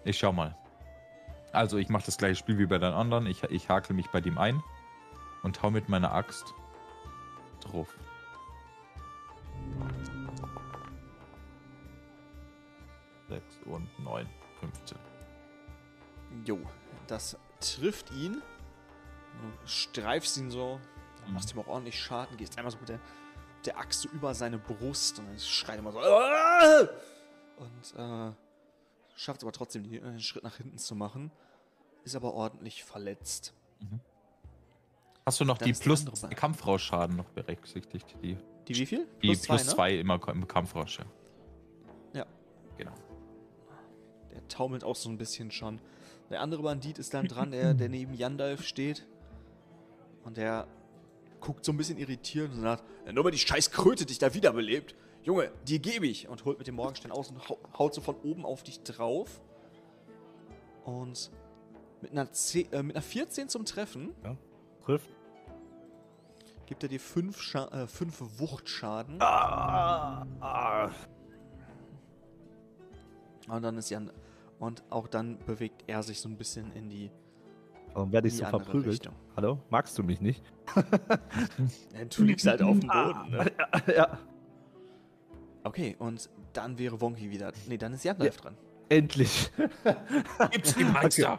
ich schau mal. Also ich mache das gleiche Spiel wie bei den anderen. Ich, ich hakel mich bei dem ein und hau mit meiner Axt drauf. Sechs und neun, 15. Jo, das trifft ihn. Du streifst ihn so, dann machst ihm auch ordentlich Schaden, gehst einmal so mit der, der Axt so über seine Brust und dann schreit immer so. "Ah!" Und äh, schafft es aber trotzdem, die- einen Schritt nach hinten zu machen. Ist aber ordentlich verletzt. Hast du noch Dann die die plus Seite. Kampfrausschaden noch berücksichtigt? Die, Die wie viel? die plus, ne? zwei immer im Kampfrausch. ja. Ja. Genau. Der taumelt auch so ein bisschen schon. Der andere Bandit ist dann dran, der, der neben Yandalf steht. Und der guckt so ein bisschen irritiert und sagt, "Ja, nur weil die scheiß Kröte dich da wiederbelebt. Junge, die gebe ich. Und holt mit dem Morgenstern aus und hau- haut so von oben auf dich drauf. Und mit einer, 10, äh, mit einer 14 zum Treffen Trifft. gibt er dir 5 Scha äh, fünf Wuchtschaden. Ah, ah. Und dann ist Jan. Und auch dann bewegt er sich so ein bisschen in die, Warum werde ich so andere verprügelt? Richtung. Hallo? Magst du mich nicht? Ja, Du liegst halt auf dem Boden, ne? ja. Okay, und dann wäre Wonky wieder. Nee, dann ist Jan dran. Endlich. Gibt's die Meister!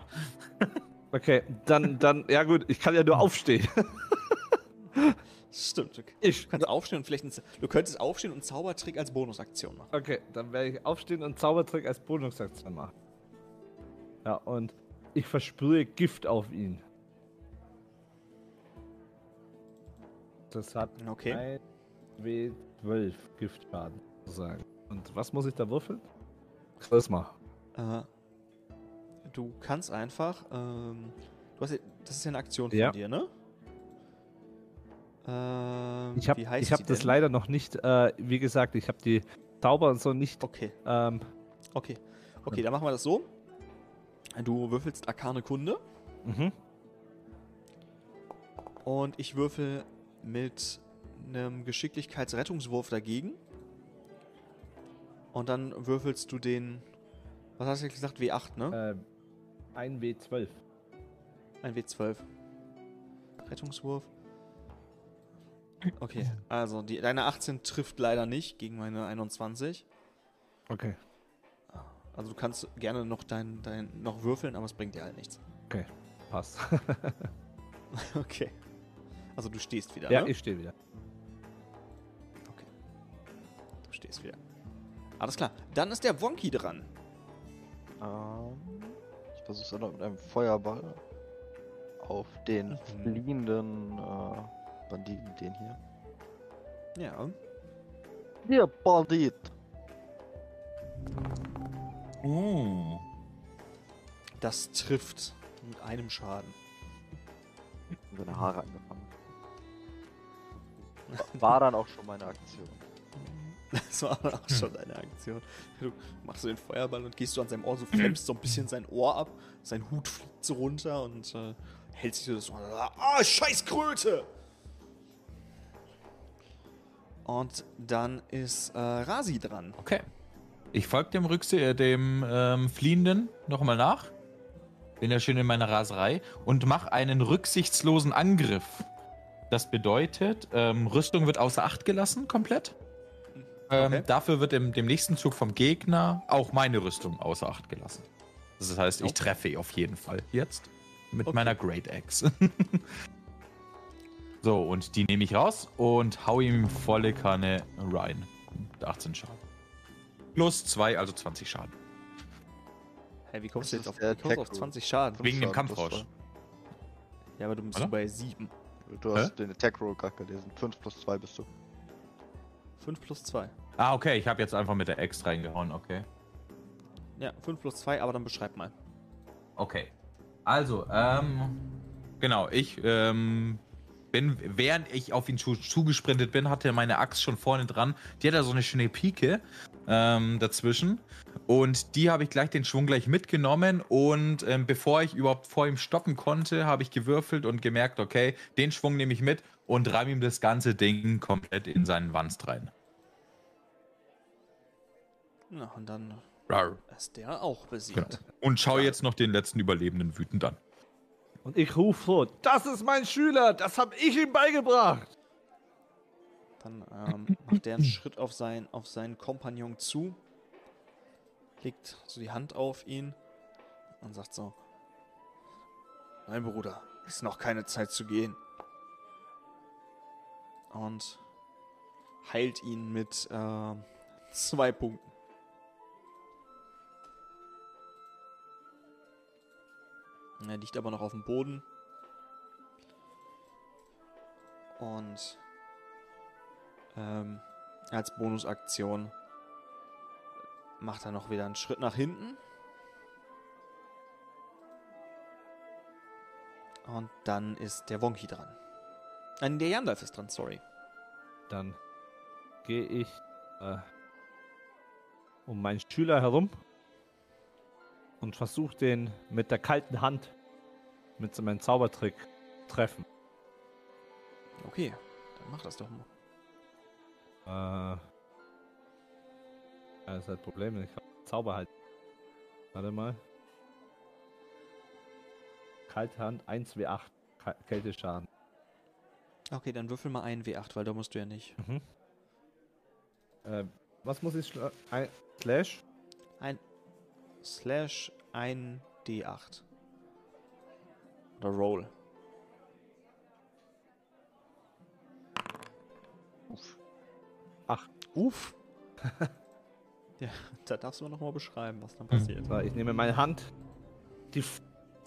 Okay, dann, dann, ja gut, ich kann ja nur aufstehen. Stimmt. Du Ich. kannst aufstehen und vielleicht. Ein, Z- du könntest aufstehen und einen Zaubertrick als Bonusaktion machen. Okay, dann werde ich aufstehen und Zaubertrick als Bonusaktion machen. Ja, und ich versprühe Gift auf ihn. Das hat Okay. 1 W12 Giftschaden, sozusagen. Und was muss ich da würfeln? Mal. Äh, du kannst einfach. Ähm, du hast das ist ja eine Aktion von Ja. dir, ne? Ähm, Ich habe wie heißt ich hab das denn? leider noch nicht, äh, wie gesagt, ich habe die Zauber und so nicht. Okay, Ähm, okay. Okay, dann machen wir das so. Du würfelst Arkane Kunde mhm. und ich würfel mit einem Geschicklichkeitsrettungswurf dagegen. Und dann würfelst du den. Was hast du gesagt? W8, ne? äh, 1 W12. Ein W12. Rettungswurf. Okay, also die, deine 18 trifft leider nicht gegen meine 21. Okay. Also du kannst gerne noch dein, dein noch würfeln, aber es bringt dir halt nichts. Okay, passt. Okay. Also du stehst wieder, ja, ne? ich stehe wieder. Du stehst wieder. Alles klar. Dann ist der Wonky dran. Ähm, ich versuche es dann mit einem Feuerball auf den Mhm. fliehenden äh, Banditen, den hier. Ja. Hier, Bandit! Oh. Das trifft mit einem Schaden. Und seine Haare angefangen. War dann auch schon meine Aktion. Das war dann auch schon deine Aktion. Du machst so den Feuerball und gehst so an seinem Ohr, so flemmst so ein bisschen sein Ohr ab. Sein Hut fliegt so runter und äh, hält sich so das Ohr. Ah, scheiß Kröte! Und dann ist äh, Rasi dran. Okay. Ich folge dem, Rückse äh, dem ähm, Fliehenden nochmal nach. Bin ja schön in meiner Raserei und mache einen rücksichtslosen Angriff. Das bedeutet, ähm, Rüstung wird außer Acht gelassen, komplett. Ähm, Okay. Dafür wird im dem nächsten Zug vom Gegner auch meine Rüstung außer Acht gelassen. Das heißt, ich Okay. treffe auf jeden Fall jetzt mit Okay. meiner Great Axe. so, und die nehme ich raus und hau ihm volle Kanne rein. 18 Schaden. Plus 2, also 20 Schaden. Hey, wie kommst Das du jetzt auf, der wie kommst auf Attack 20 Schaden? Wegen dem Kampfrausch. Ja, aber du bist bei 7. war- Du hast den Attack Roll gerade gelesen. 5 plus 2 bist du. 5 plus 2. Ah, okay, ich habe jetzt einfach mit der Axt reingehauen, okay. Ja, 5 plus 2, aber dann beschreib mal. Okay. Also, ähm. Genau, ich ähm, bin, während ich auf ihn zu, zugesprintet bin, hatte meine Axt schon vorne dran. Die hat da so eine schöne Pike ähm, dazwischen. Und die habe ich gleich den Schwung gleich mitgenommen. Und ähm, bevor ich überhaupt vor ihm stoppen konnte, habe ich gewürfelt und gemerkt, okay, den Schwung nehme ich mit und reime ihm das ganze Ding komplett in seinen Wanst rein. Na, und dann Rar. ist der auch Genau. besiegt. Und schau jetzt noch den letzten Überlebenden wütend an. Und ich rufe vor, das ist mein Schüler, das habe ich ihm beigebracht. Dann ähm, macht der einen Schritt auf, sein, auf seinen Kompagnon zu, legt so die Hand auf ihn und sagt so: Mein Bruder, ist noch keine Zeit zu gehen. Und heilt ihn mit ähm, zwei Punkten. Er liegt aber noch auf dem Boden. Und ähm, als Bonusaktion macht er noch wieder einen Schritt nach hinten. Und dann ist der Wonki dran. Nein, der Yandalf ist dran, sorry. Dann gehe ich äh, um meinen Schüler herum und versuche den mit der kalten Hand mit so meinem Zaubertrick treffen. Okay, dann mach das doch mal. Äh, ja, das ist halt Problem. Ich hab Zauber halt. Warte mal. Kalte Hand 1w8 Ka- Kälteschaden. Okay, dann würfel mal einen W8, weil da musst du ja nicht. Äh, was muss ich ein Slash? Ein Slash ein D8. Oder Roll. Uff. Uff. ja, da darfst du noch mal beschreiben, was dann passiert. Ich nehme meine Hand. Die,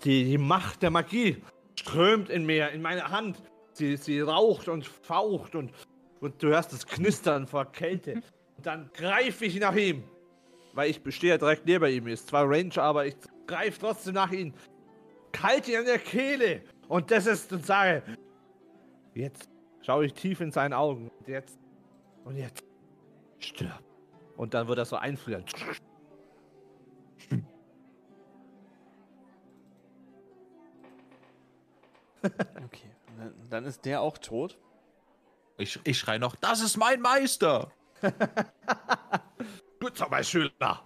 die, die Macht der Magie strömt in mir, in meine Hand. Sie, sie raucht und faucht und, und du hörst das Knistern vor Kälte. Und dann greife ich nach ihm. Weil ich bestehe direkt neben ihm. Ist zwar Range, aber ich greife trotzdem nach ihm. Kalt ihn an der Kehle. Und das ist und sage: Jetzt schaue ich tief in seine Augen. Und jetzt. Und jetzt. Stirb. Und dann wird er so einfrieren. Okay, dann, dann ist der auch tot. Ich, ich schrei noch, das ist mein Meister! Gut, mein Schüler.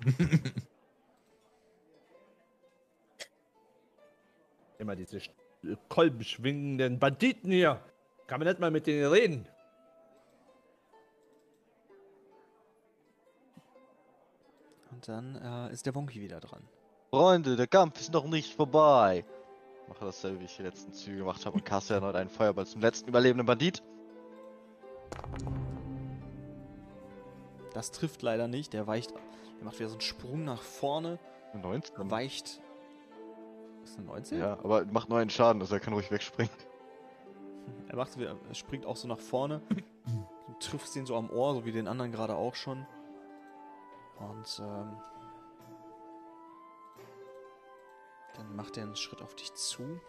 Immer diese sch- kolbenschwingenden Banditen hier. Kann man nicht mal mit denen reden. Und dann äh, ist der Wonki wieder dran. Freunde, der Kampf ist noch nicht vorbei. Mache dasselbe, wie ich die letzten Züge gemacht habe und kaste erneut einen Feuerball zum letzten überlebenden Bandit. Das trifft leider nicht. Der weicht. Der macht wieder so einen Sprung nach vorne. Eine 19. Weicht. Ist eine 19? Ja, aber macht nur einen Schaden, also er kann ruhig wegspringen. Er macht er springt auch so nach vorne. Du triffst ihn so am Ohr, so wie den anderen gerade auch schon. Und ähm, dann macht er einen Schritt auf dich zu.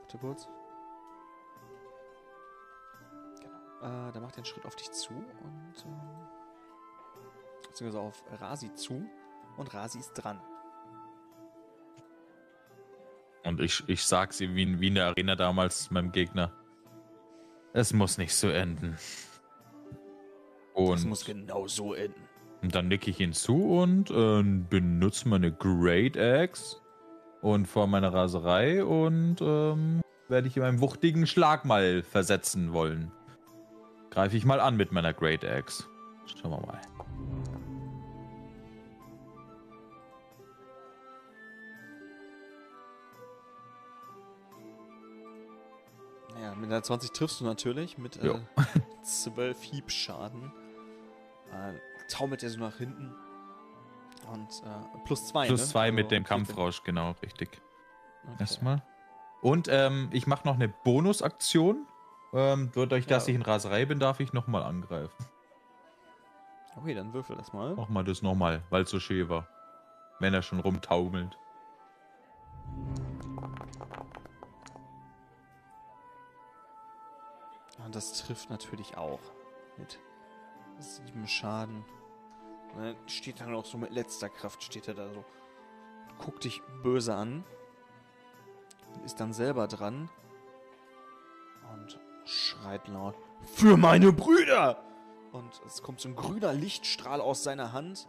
Warte kurz. Genau. Äh, dann macht er einen Schritt auf dich zu und ähm, beziehungsweise auf Rasi zu. Und Rasi ist dran. Und ich, ich sag's ihm wie, in- wie in der Arena damals meinem Gegner. Es muss nicht so enden. Und, muss genau so enden. Und dann nicke ich ihn zu und äh, benutze meine Great Axe und vor meiner Raserei und ähm, werde ich ihm einen wuchtigen Schlag mal versetzen wollen. Greife ich mal an mit meiner Great Axe. Schauen wir mal. Ja, mit einer 20 triffst du natürlich mit äh, 12 Hiebschaden. Äh, taumelt er so nach hinten. Und äh, plus 2. Plus ne? zwei mit Also dem 14. Kampfrausch, genau, richtig. Okay. Erstmal. Und ähm, ich mache noch eine Bonusaktion. Ähm, dadurch, dass Ja. ich in Raserei bin, darf ich nochmal angreifen. Okay, dann würfel das mal. Mach mal das nochmal, weil es so schön war. Wenn er schon rumtaumelt. Und das trifft natürlich auch. Mit 7 Schaden. Dann steht er noch so mit letzter Kraft, steht er da so. Guckt dich böse an. Ist dann selber dran. Und schreit laut. Für meine Brüder! Und es kommt so ein grüner Lichtstrahl aus seiner Hand.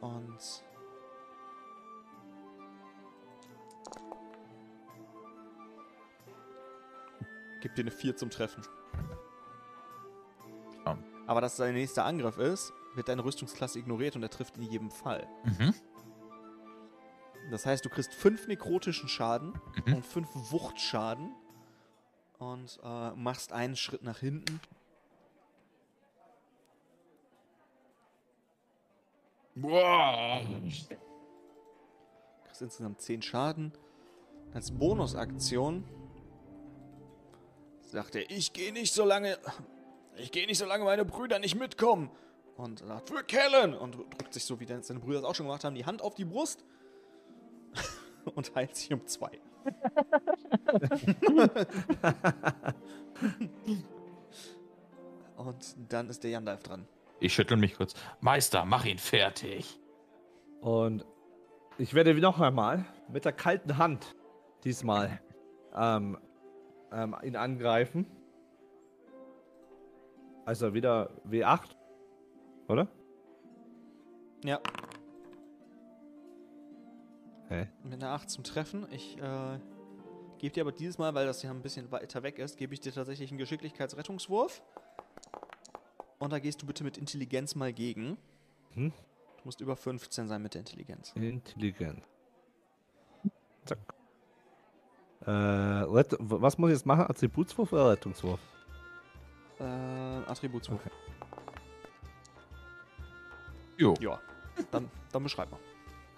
Und. Gibt dir eine 4 zum Treffen. Aber dass sein nächster Angriff ist, wird deine Rüstungsklasse ignoriert und er trifft in jedem Fall. Mhm. Das heißt, du kriegst 5 nekrotischen Schaden Mhm. und 5 Wuchtschaden und äh, machst einen Schritt nach hinten. Kriegst insgesamt 10 Schaden. Als Bonusaktion sagt er, ich gehe nicht so lange, ich gehe nicht so lange meine Brüder nicht mitkommen. Und sagt, für Kellen! Und drückt sich so, wie denn seine Brüder es auch schon gemacht haben, die Hand auf die Brust und heilt sich um zwei. und dann ist der Jandalf dran. Ich schüttel mich kurz. Meister, mach ihn fertig. Und ich werde noch einmal mit der kalten Hand diesmal ähm, ähm, ihn angreifen. Also wieder W8. Oder? Ja, Hä? mit einer 8 zum Treffen. Ich äh, gebe dir aber dieses Mal, weil das ja ein bisschen weiter weg ist, gebe ich dir tatsächlich einen Geschicklichkeitsrettungswurf. Und da gehst du bitte mit Intelligenz mal gegen. Hm? Du musst über 15 sein mit der Intelligenz. Intelligent. Zack. Äh, was muss ich jetzt machen? Attributswurf oder Rettungswurf? Äh, Attributswurf. Okay. Jo. Ja, dann, dann beschreib mal.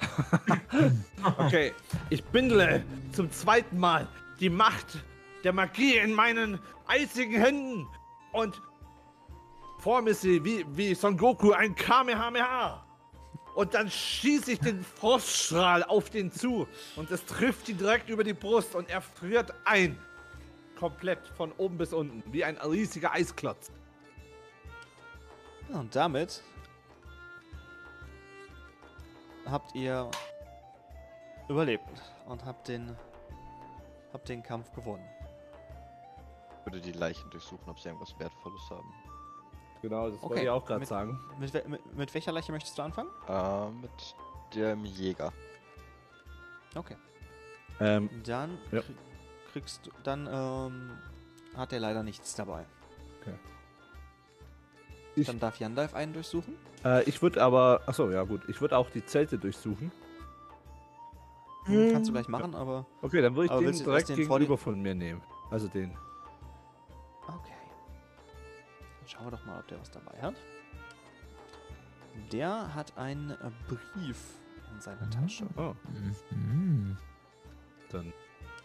Okay, ich bindle zum zweiten Mal die Macht der Magie in meinen eisigen Händen und forme sie wie, wie Son Goku ein Kamehameha. Und dann schieße ich den Froststrahl auf den zu und es trifft ihn direkt über die Brust und er friert ein. Komplett von oben bis unten, wie ein riesiger Eisklotz. Und damit habt ihr überlebt und habt den, habt den Kampf gewonnen. Ich würde die Leichen durchsuchen, ob sie irgendwas Wertvolles haben. Genau, das wollte Okay, ich auch gerade sagen. Mit, mit, mit welcher Leiche möchtest du anfangen? Äh, mit dem Jäger. Okay. Ähm, Dann Ja. Krieg, kriegst du, dann ähm, hat er leider nichts dabei. Ich- Dann darf Jandalf einen durchsuchen. äh, ich würde aber, achso, ja gut, ich würde auch die Zelte durchsuchen. Hm, Kannst du gleich machen, aber Okay, dann würde ich den direkt den gegenüber von mir nehmen. Also den. okay. Dann schauen wir doch mal, ob der was dabei hat. Der hat einen Brief in seiner Mhm. Tasche. Oh, Mhm. dann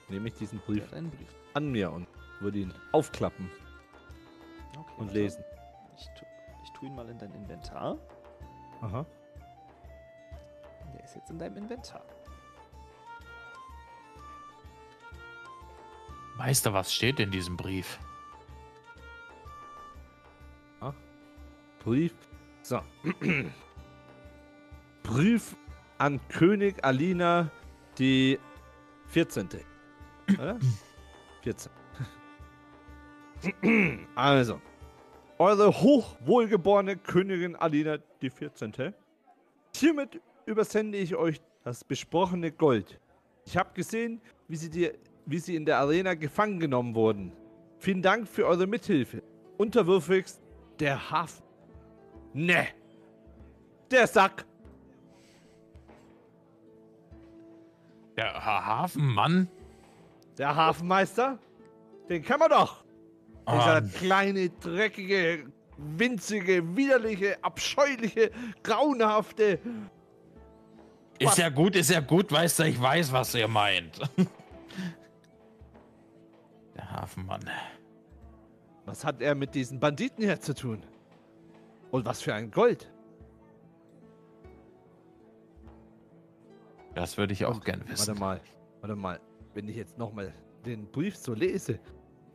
nehme ich diesen Brief einen Brief. an mir und würde ihn aufklappen Okay, und lesen. Ich, tu, ich tue ihn mal in dein Inventar. Aha. Der ist jetzt in deinem Inventar. Meister, was steht in diesem Brief? Brief. So. Brief an König Alina die 14. Oder? 14. also. eure hochwohlgeborene Königin Alina die 14. Hiermit übersende ich euch das besprochene Gold. Ich habe gesehen, wie sie, die, wie sie in der Arena gefangen genommen wurden. Vielen Dank für eure Mithilfe. Unterwürfigst der Hafen. Ne. Der Sack. Der Ha- Hafenmann? Der Hafenmeister? Den kann man doch. Dieser Ah, kleine, dreckige, winzige, widerliche, abscheuliche, grauenhafte. ist ja gut, ist ja gut, weißt du, ich weiß, was ihr meint. Der Hafenmann. Was hat er mit diesen Banditen hier zu tun? Und was für ein Gold? Das würde ich auch Und, gern wissen. Warte mal, warte mal. Wenn ich jetzt nochmal den Brief so lese.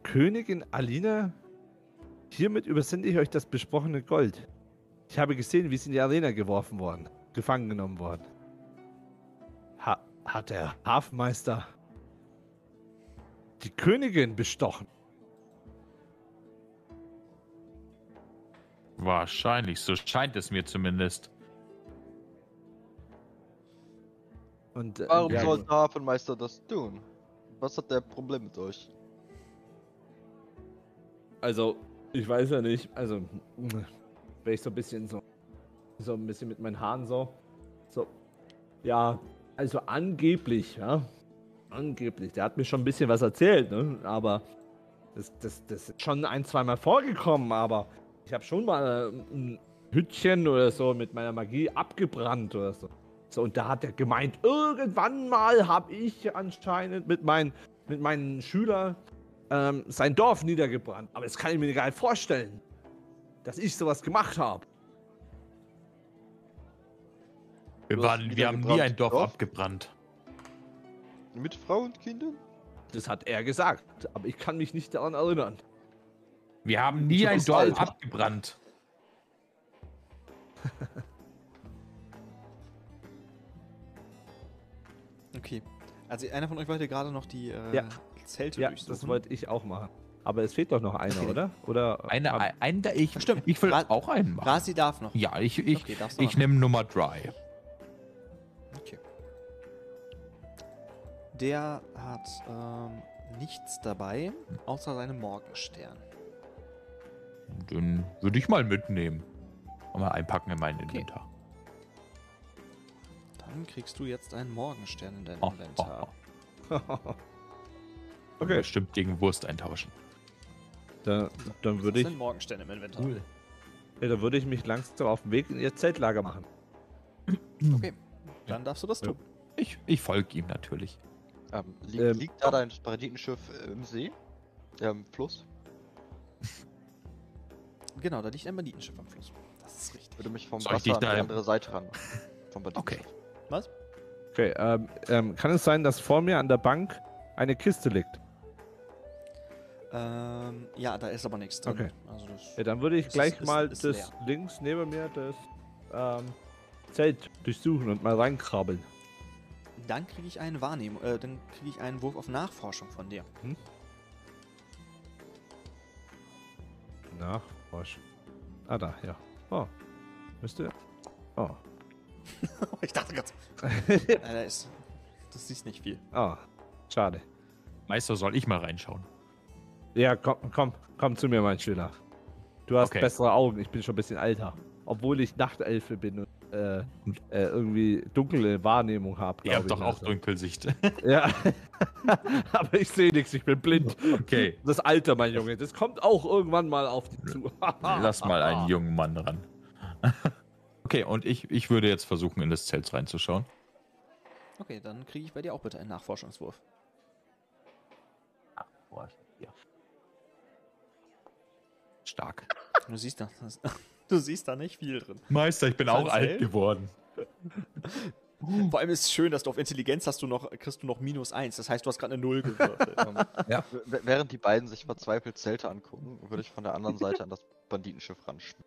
Königin Alina, hiermit übersende ich euch das besprochene Gold. Ich habe gesehen, wie sie in die Arena geworfen worden, gefangen genommen worden. Ha hat der Hafenmeister die Königin bestochen? Wahrscheinlich, so scheint es mir zumindest. Und, äh, Warum ja, sollte der Hafenmeister das tun? Was hat der Problem mit euch? Also, ich weiß ja nicht. Also, wenn ich so ein bisschen so, so ein bisschen mit meinen Haaren so, so, ja, also angeblich, ja, angeblich. Der hat mir schon ein bisschen was erzählt, ne? Aber das, das, das ist schon ein, zweimal vorgekommen, aber ich habe schon mal äh, ein Hütchen oder so mit meiner Magie abgebrannt oder so. So, und da hat er gemeint, irgendwann mal habe ich anscheinend mit, meinen mit meinen Schülern ähm, sein Dorf niedergebrannt. Aber das kann ich mir gar nicht vorstellen, dass ich sowas gemacht habe. Wir, waren, wir haben nie ein Dorf Dorf? abgebrannt. Mit Frau und Kindern? Das hat er gesagt, aber ich kann mich nicht daran erinnern. Wir haben nie ein Dorf alt. abgebrannt. Okay. Also einer von euch wollte gerade noch die äh, Ja. Zelte Ja, durchsuchen. das wollte ich auch machen. Aber es fehlt doch noch einer, oder? Oder Eine, hab- ein, ein, ich, Stimmt. ich will Ra- auch einen machen. Rasi darf noch. Ja, ich, ich, Okay, ich nehme Nummer 3. Okay. Der hat ähm, nichts dabei, außer seinem Morgenstern. Den würde ich mal mitnehmen. Und mal einpacken in mein Inventar. Dann kriegst du jetzt einen Morgenstern in dein Oh, oh, Inventar. oh. okay, Bestimmt gegen Wurst eintauschen. da, dann Das würde ich, sind Morgensterne im Inventar. ja, dann würde ich mich langsam auf den Weg in ihr Zeltlager machen. Okay, dann darfst du das tun. Ich, ich folge ihm natürlich. Ähm, li Ähm, liegt da dein Banditenschiff äh, im See? Ja, im Fluss? Genau, da liegt ein Banditenschiff am Fluss. Das ist richtig. Würde mich vom Soll ich Wasser an die da- andere Seite ran. Vom Okay. Was? Okay, ähm, ähm, kann es sein, dass vor mir an der Bank eine Kiste liegt? Ähm, ja, da ist aber nichts drin. Okay. Also das, Ja, dann würde ich gleich ist- mal ist das leer. links neben mir das ähm, Zelt durchsuchen und mal reinkrabbeln. Dann kriege ich eine Wahrnehmung, äh, dann kriege ich einen Wurf auf Nachforschung von dir. Nachforschen. Ah, da, ja. Oh. Müsste. Oh. ich dachte gerade. Da ist. Das siehst nicht viel. Ah. Schade. Meister, soll ich mal reinschauen? Ja, komm, komm, komm zu mir, mein Schüler. Du hast Okay. bessere Augen, ich bin schon ein bisschen älter. Obwohl ich Nachtelfe bin und äh, äh, irgendwie dunkle Wahrnehmung habe. Ihr habt doch auch Dunkelsicht. Ja. Aber ich sehe nichts, ich bin blind. Okay, Das Alter, mein Junge, das kommt auch irgendwann mal auf dich zu. lass mal einen jungen Mann ran. Okay, und ich, ich würde jetzt versuchen, in das Zelt reinzuschauen. Okay, dann kriege ich bei dir auch bitte einen Nachforschungswurf. Stark. Du siehst da. Du siehst da nicht viel drin. Meister, ich bin auch alt geworden. Vor allem ist es schön, dass du auf Intelligenz hast du noch, kriegst du noch minus eins. Das heißt, du hast gerade eine Null gewürfelt. W- während die beiden sich verzweifelt Zelte angucken, würde ich von der anderen Seite an das Banditenschiff ranschwimmen.